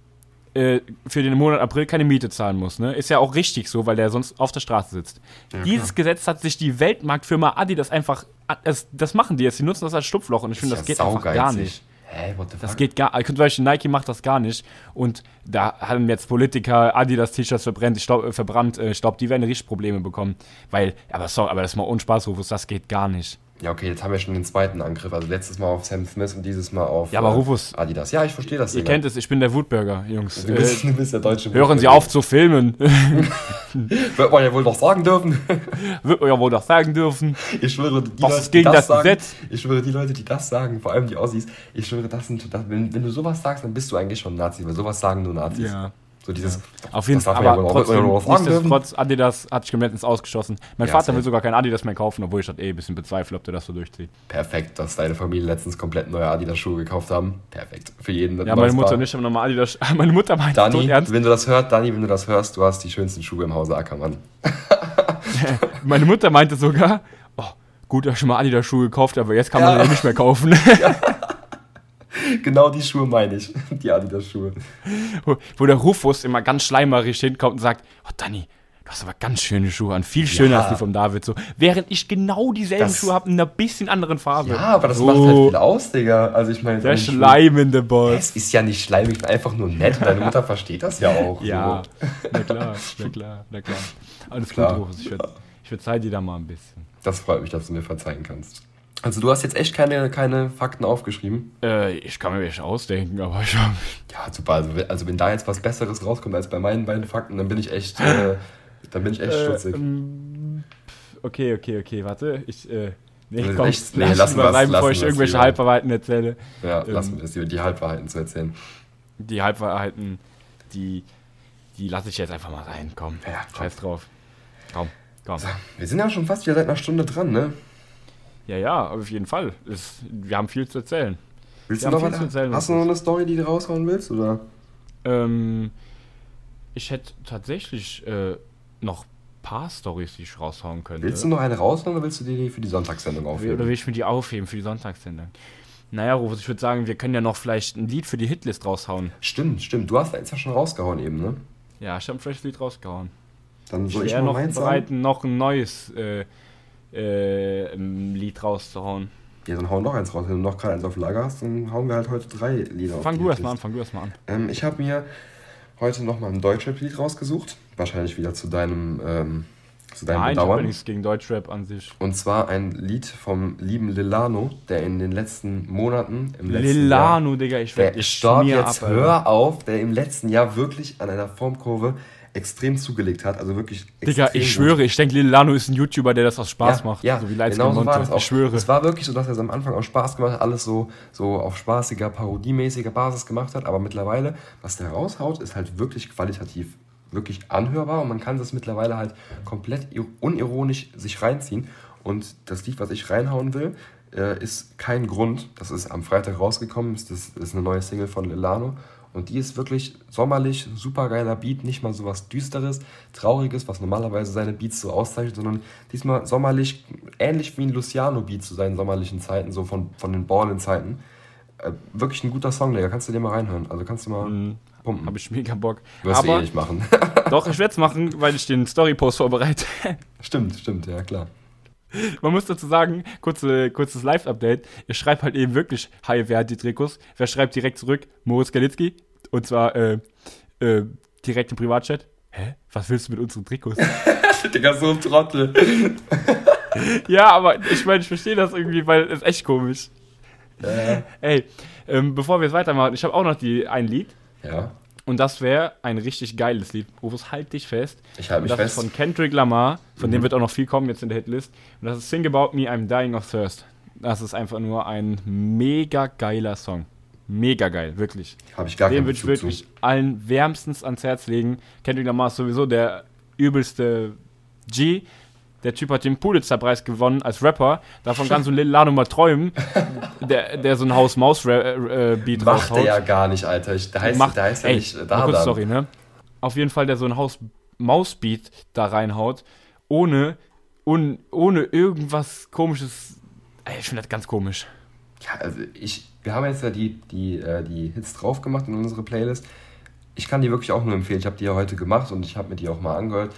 äh, für den Monat April keine Miete zahlen muss. Ne? Ist ja auch richtig so, weil der sonst auf der Straße sitzt. Dieses Gesetz hat sich die Weltmarktfirma Adidas einfach. Das, das machen die jetzt. Die nutzen das als Stupfloch und ich finde, das, ja geht einfach gar nicht. Hä, what the Das fuck? geht gar Zum Beispiel Nike macht das gar nicht. Und da haben jetzt Politiker Adidas-T-Shirts verbrannt, ich glaub, äh, verbrannt. äh, die werden richtig Probleme bekommen. Weil, aber sorry, aber das ist mal unspaß, Rufus, das geht gar nicht. Ja, okay, jetzt haben wir schon den zweiten Angriff. Also letztes Mal auf Sam Smith und dieses Mal auf Ja, aber äh, Rufus- Adidas. Ja, ich verstehe das. Ihr Digga. kennt es, ich bin der Wutbürger, Jungs. Du Äh, bist, du bist der deutsche hören Sie Wutbürger. auf zu filmen. (laughs) (laughs) Wird man ja wohl doch sagen dürfen. (laughs) Wird man ja wohl doch sagen dürfen. Ich schwöre, die Was Leute, gegen die das sagen, Gesetz? Ich schwöre, die Leute, die das sagen, vor allem die Aussies, ich schwöre, das sind, das, wenn, wenn du sowas sagst, dann bist du eigentlich schon ein Nazi, weil sowas sagen nur Nazis. Ja. So dieses, Auf jeden Fall, aber ja trotzdem, ja dürfen. nichtsdestotrotz, Adidas hat sich gemeldet ins Ausgeschossen. Mein Ja, Vater will sogar kein Adidas mehr kaufen, obwohl ich das eh ein bisschen bezweifle, ob der das so durchzieht. Perfekt, dass deine Familie letztens komplett neue Adidas-Schuhe gekauft haben. Perfekt. Für jeden. Ja, meine Mutter nicht, aber nochmal Adidas. (laughs) Meine Mutter meinte Dani, tot ernst. wenn du das hörst, Dani, wenn du das hörst, du hast die schönsten Schuhe im Hause Ackermann. (laughs) Meine Mutter meinte sogar, oh, gut, dass ich schon mal Adidas-Schuhe gekauft habe, aber jetzt kann man Ja. die nicht mehr kaufen. (laughs) (laughs) genau die Schuhe meine ich. (laughs) Die Adidas-Schuhe. wo, wo der Rufus immer ganz schleimerisch hinkommt und sagt, oh Dani, du hast aber ganz schöne Schuhe an, viel schöner Ja. als die vom David. So, während ich genau dieselben Das- Schuhe habe in einer bisschen anderen Farbe. Ja, aber das so, macht halt viel aus, Digga. Also ich meine, Der schleimende Boss. Es ist ja nicht schleimig, ich bin einfach nur nett. Deine Mutter versteht das ja auch. Ja, So. na klar, na klar, na klar. Alles Klar. gut, Rufus. Ich, würd- ich verzeih dir da mal ein bisschen. Das freut mich, dass du mir verzeihen kannst. Also du hast jetzt echt keine, keine Fakten aufgeschrieben. Äh, ich kann mir welche ausdenken, aber ich hab, Ja, super. Also, wenn- also wenn da jetzt was Besseres rauskommt als bei meinen beiden Fakten, dann bin ich echt, äh, dann bin ich echt stutzig. ähm, okay, okay, okay, warte. Ich, äh, nee, komm, echt? Nee, lass lassen mal wir's, bleiben, bevor ich irgendwelche lieber. Halbwahrheiten erzähle. Ja, ähm, lassen wir es, die, die Halbwahrheiten zu erzählen. Die Halbwahrheiten, die, die lasse ich jetzt einfach mal rein. Komm, Ja, komm. scheiß drauf. Komm, komm. So, wir sind ja schon fast wieder seit einer Stunde dran, ne? Ja, ja, auf jeden Fall. Es, wir haben viel zu erzählen. Willst Wir du noch was? erzählen, Hast du noch eine Story, die du raushauen willst? Oder? Ähm, ich hätte tatsächlich äh, noch ein paar Stories, die ich raushauen könnte. Willst du noch eine raushauen oder willst du die für die Sonntagssendung aufheben? Oder will ich mir die aufheben für die Sonntagssendung? Naja, Rufus, ich würde sagen, wir können ja noch vielleicht ein Lied für die Hitlist raushauen. Stimmt, stimmt. Du hast eins ja schon rausgehauen eben, ne? Ja, ich habe vielleicht ein Lied rausgehauen. Dann Ich soll ich, wäre mal noch meins bereit, sagen? noch ein neues äh, äh, ähm, Lied rauszuhauen. Ja, dann hau noch eins raus. Wenn du noch gerade eins auf Lager hast, dann hauen wir halt heute drei Lieder auf Fang du erst mal an, fang du erst mal an. Ähm, ich habe mir heute nochmal ein Deutschrap-Lied rausgesucht. Wahrscheinlich wieder zu deinem, ähm, zu deinem Nein, ich habe Bedauern. nichts gegen Deutschrap an sich. Und zwar ein Lied vom lieben Lilano, der in den letzten Monaten, im letzten Jahr, Lilano, Digga, ich der werde starb jetzt, hör auf, der im letzten Jahr wirklich an einer Formkurve extrem zugelegt hat. Also wirklich Digga, extrem ich gut. schwöre, ich denke, Lilano ist ein YouTuber, der das aus Spaß ja, macht. Ja, so wie Lights genau so war das auch. Ich schwöre. Es war wirklich so, dass er es am Anfang auch Spaß gemacht hat, alles so, so auf spaßiger, parodiemäßiger Basis gemacht hat. Aber mittlerweile, was der raushaut, ist halt wirklich qualitativ wirklich anhörbar und man kann das mittlerweile halt komplett ir- unironisch sich reinziehen. Und das Lied, was ich reinhauen will, äh, ist kein Grund. Das ist am Freitag rausgekommen. Das ist eine neue Single von Lilano. Und die ist wirklich sommerlich, super geiler Beat, nicht mal so was Düsteres, Trauriges, was normalerweise seine Beats so auszeichnet, sondern diesmal sommerlich, ähnlich wie ein Luciano-Beat zu seinen sommerlichen Zeiten, so von, von den Ballen-Zeiten. Äh, wirklich ein guter Song, Digga, kannst du dir mal reinhören. Also kannst du mal pumpen. Habe ich mega Bock. Wirst du eh Aber nicht machen. (laughs) doch, ich werde es machen, weil ich den Story-Post vorbereite. stimmt, stimmt, ja klar. Man muss dazu sagen, kurze, kurzes Live-Update. Ich schreibe halt eben wirklich, hi, wer hat die Trikots? Wer schreibt direkt zurück? Moritz Galitzki. Und zwar äh, äh, direkt im Privatchat. Hä? Was willst du mit unseren Trikots? (laughs) Digga, so ein Trottel. (laughs) ja, aber ich meine, ich verstehe das irgendwie, weil es ist echt komisch. Ja. Ey, ähm, bevor wir jetzt weitermachen, ich habe auch noch die, ein Lied. ja, Und das wäre ein richtig geiles Lied. Rufus, halt dich fest. ich halte mich das ist fest. von Kendrick Lamar. Von Mhm. dem wird auch noch viel kommen jetzt in der Hitlist. Und das ist Sing About Me, I'm Dying of Thirst. Das ist einfach nur ein mega geiler Song. Mega geil, wirklich. Habe ich gar Den würde ich wirklich allen wärmstens ans Herz legen. Kendrick Lamar ist sowieso der übelste G. Der Typ hat den Pulitzer-Preis gewonnen als Rapper. Davon kann so ein Lil Lano mal träumen, (laughs) der, der so ein Haus-Maus-Beat zu. Macht raushaut. er ja gar nicht, Alter. Ich, der heißt, macht, der heißt ja ey, nicht äh, mal kurz, sorry, ne? Auf jeden Fall, der so ein Haus Mausbeat da reinhaut, ohne, un, ohne irgendwas komisches. Ey, ich finde das ganz komisch. Ja, also ich, wir haben jetzt ja die, die, äh, die Hits drauf gemacht in unsere Playlist. Ich kann die wirklich auch nur empfehlen. Ich habe die ja heute gemacht und ich habe mir die auch mal angehört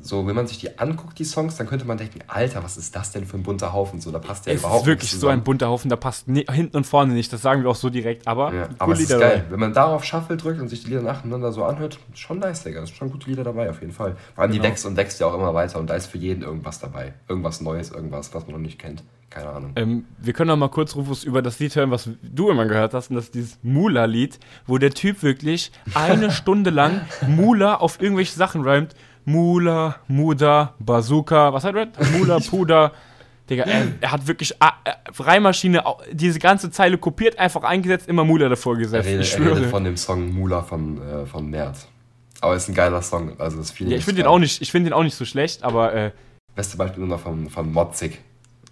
so, wenn man sich die anguckt, die Songs, dann könnte man denken, Alter, was ist das denn für ein bunter Haufen? So, da passt der es überhaupt ist wirklich so ein bunter Haufen, da passt ni- hinten und vorne nicht. Das sagen wir auch so direkt, aber, Ja, coole aber es ist Lieder geil. dabei. Wenn man darauf Shuffle drückt und sich die Lieder nacheinander so anhört, schon nice, Digga. Es sind schon gute Lieder dabei, auf jeden Fall. Vor allem die Genau. wächst und wächst ja auch immer weiter und da ist für jeden irgendwas dabei. Irgendwas Neues, irgendwas, was man noch nicht kennt. Keine Ahnung. Ähm, wir können noch mal kurz, Rufus, über das Lied hören, was du immer gehört hast, und das ist dieses Mula-Lied, wo der Typ wirklich eine (laughs) Stunde lang Mula auf irgendwelche Sachen reimt. Mula, Muda, Bazooka, was hat er? (laughs) Mula, Puder. Digga, er, er hat wirklich äh, Reimmaschine, au- diese ganze Zeile kopiert, einfach eingesetzt, immer Mula davor Er gesetzt. redet, ich er redet schwöre. von dem Song Mula von, äh, von Mert. Aber es ist ein geiler Song. Also das Feeling Ja, ich ist finde den auch nicht, ich finde den auch nicht so schlecht, aber äh, Beste Beispiel nur noch von, von Motzig.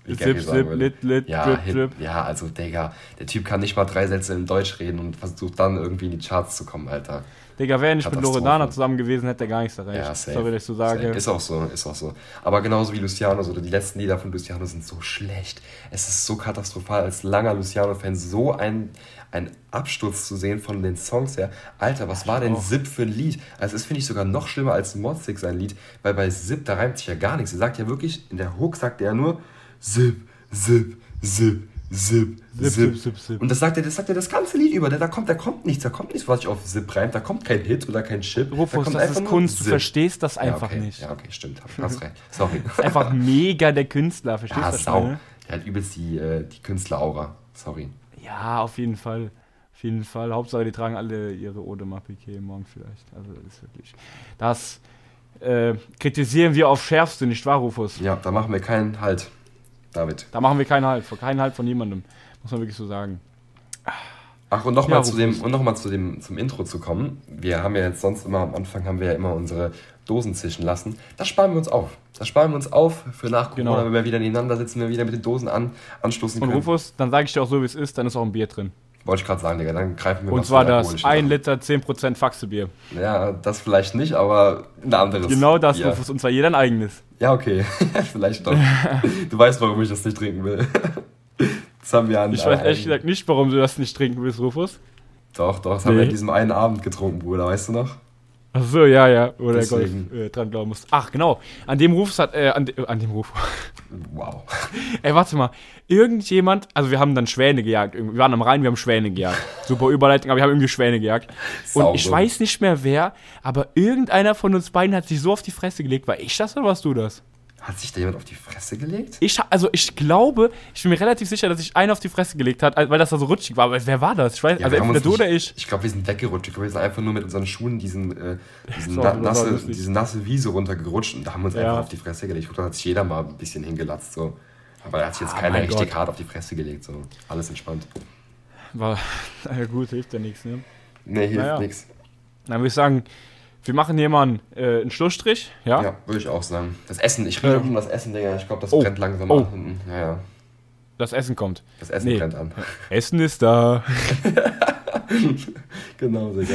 Zip, Zip. Lit, Lit, ja, Drip, Hit, Drip. ja, also Digga, der Typ kann nicht mal drei Sätze in Deutsch reden und versucht dann irgendwie in die Charts zu kommen, Alter. Digga, wäre nicht mit. Loredana zusammen gewesen, hätte er gar nichts erreicht. Ja, safe. Sorry, dass ich so sage. Safe. Ist auch so, ist auch so. Aber genauso wie Luciano, so die letzten Lieder von Luciano sind so schlecht. Es ist so katastrophal, als langer Luciano-Fan so ein, ein Absturz zu sehen von den Songs her. Alter, was war denn. Zip für ein Lied? Also das finde ich sogar noch schlimmer als Motzig sein Lied, weil bei Zip, da reimt sich ja gar nichts. Er sagt ja wirklich, in der Hook sagt er nur Zip, Zip, Zip, Zip, Zip, Zip. Zip, Zip. Und das sagt er, das sagt er das ganze Lied über. Da, da kommt, da kommt nichts, da kommt nichts, was sich auf Zip reimt. Da kommt kein Hit oder kein Chip. da Rufus, kommt das einfach ist Kunst, du Zip. verstehst das Ja, einfach okay. nicht. Ja, okay, stimmt. Hast recht. Sorry. (laughs) ist einfach mega der Künstler, verstehst Ja, du das? Sau. Der hat übelst die, äh, die Künstleraura. Sorry. Ja, auf jeden Fall. Auf jeden Fall. Hauptsache, die tragen alle ihre Audemars Piquet morgen vielleicht. Also, das ist wirklich. Das äh, kritisieren wir auf Schärfste, nicht wahr, Rufus? Ja, da machen wir keinen Halt. David. Da machen wir keinen Halt. Keinen Halt von niemandem. Muss man wirklich so sagen. Ach, und nochmal Ja, zu dem, und noch mal zu dem, zum Intro zu kommen. Wir haben ja jetzt sonst immer am Anfang haben wir ja immer unsere Dosen zischen lassen. Das sparen wir uns auf. Das sparen wir uns auf für nach Corona, Genau. wenn wir wieder nebeneinander sitzen, wenn wir wieder mit den Dosen an, anstoßen Und können. Rufus, dann sage ich dir auch so, wie es ist, dann ist auch ein Bier drin. Wollte ich gerade sagen, Digga, dann greifen wir Und zwar das alkoholischen 1 Sachen. Liter 10% Faxebier. Ja, das vielleicht nicht, aber ein anderes. Genau das, ja. Rufus. Und zwar jeder ein eigenes. Ja, okay. (laughs) Vielleicht doch. Du weißt, warum ich das nicht trinken will. (laughs) Das haben wir an. Ich weiß ehrlich gesagt nicht, warum du das nicht trinken willst, Rufus. Doch, doch, das haben wir Nee. an diesem einen Abend getrunken, Bruder, weißt du noch? Ach so, ja, ja. Oder Deswegen. Golf äh, dran glauben musst. Ach, genau. An dem Rufus hat, äh, an, de, an dem Ruf. Wow. (laughs) Ey, warte mal. Irgendjemand, also wir haben dann Schwäne gejagt. Wir waren am Rhein, wir haben Schwäne gejagt. Super Überleitung, aber wir haben irgendwie Schwäne gejagt. (laughs) Und Sau ich weiß nicht mehr wer, aber irgendeiner von uns beiden hat sich so auf die Fresse gelegt. War ich das oder warst du das? Hat sich da jemand auf die Fresse gelegt? Ich, also ich glaube, ich bin mir relativ sicher, dass sich einer auf die Fresse gelegt hat, weil das da so rutschig war. Aber wer war das? Ich weiß, Ja, also entweder du nicht- oder ich. Ich glaube, wir sind weggerutscht. Ich glaube, wir sind einfach nur mit unseren Schuhen diesen, äh, diesen So, na, nasse, diese nasse Wiese runtergerutscht und da haben wir uns Ja. einfach auf die Fresse gelegt. Ich glaube, da hat sich jeder mal ein bisschen hingelatzt. So. Aber da hat sich jetzt Ah, keiner richtig Gott. hart auf die Fresse gelegt. So. Alles entspannt. War, (laughs) ja gut, hilft ja nichts, ne? Nee, hilft Naja. nichts. Dann würde ich sagen, wir machen hier mal einen, äh, einen Schlussstrich, ja? Ja, würde ich auch sagen. Das Essen, ich rieche Ähm. schon das Essen, Digga. Ich glaube, das Oh. brennt langsam Oh. an. Ja, ja. Das Essen kommt. Das Essen Nee. brennt an. (laughs) Essen ist da. (laughs) genau, Digga.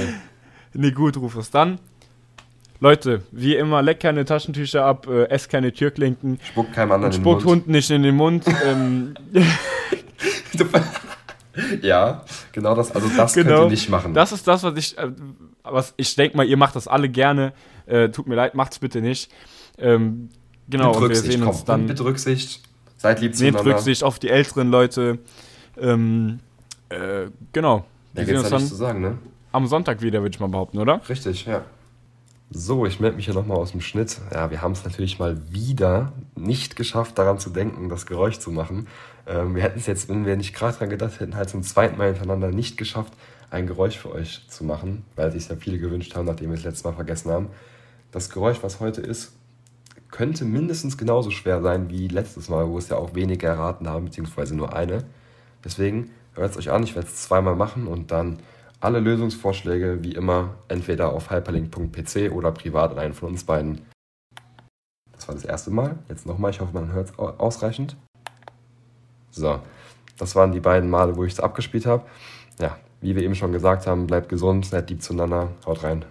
Nee, gut, Rufus. Dann, Leute, wie immer, leckt keine Taschentücher ab, äh, esst keine Türklinken, Spuckt keinem anderen in den spuckt Mund. Hunden nicht in den Mund. (laughs) ähm, (laughs) ja, genau das. Also das könnt Genau. ihr nicht machen. das ist das, was ich, äh, was ich denke mal, ihr macht das alle gerne. Äh, tut mir leid, macht's bitte nicht. Ähm, genau, Nehmt und wir Rücksicht, sehen komm, uns dann. Nehmt bitte Rücksicht. Seid lieb Nehmt zueinander. Rücksicht auf die älteren Leute. Ähm, äh, genau. Da Wir sehen uns dann zu sagen, ne? am Sonntag wieder, würde ich mal behaupten, oder? Richtig, ja. So, ich melde mich hier nochmal aus dem Schnitt. Ja, wir haben es natürlich mal wieder nicht geschafft, daran zu denken, das Geräusch zu machen. Ähm, wir hätten es jetzt, wenn wir nicht gerade dran gedacht hätten, halt zum zweiten Mal hintereinander nicht geschafft, ein Geräusch für euch zu machen, weil sich ja viele gewünscht haben, nachdem wir es letztes Mal vergessen haben. Das Geräusch, was heute ist, könnte mindestens genauso schwer sein wie letztes Mal, wo es ja auch wenige erraten haben, beziehungsweise nur eine. Deswegen hört es euch an, ich werde es zweimal machen und dann alle Lösungsvorschläge wie immer entweder auf hyperlink.pc oder privat an einen von uns beiden. Das war das erste Mal. Jetzt nochmal, ich hoffe, man hört es ausreichend. So, das waren die beiden Male, wo ich es abgespielt habe. Ja, wie wir eben schon gesagt haben, bleibt gesund, seid lieb zueinander, haut rein.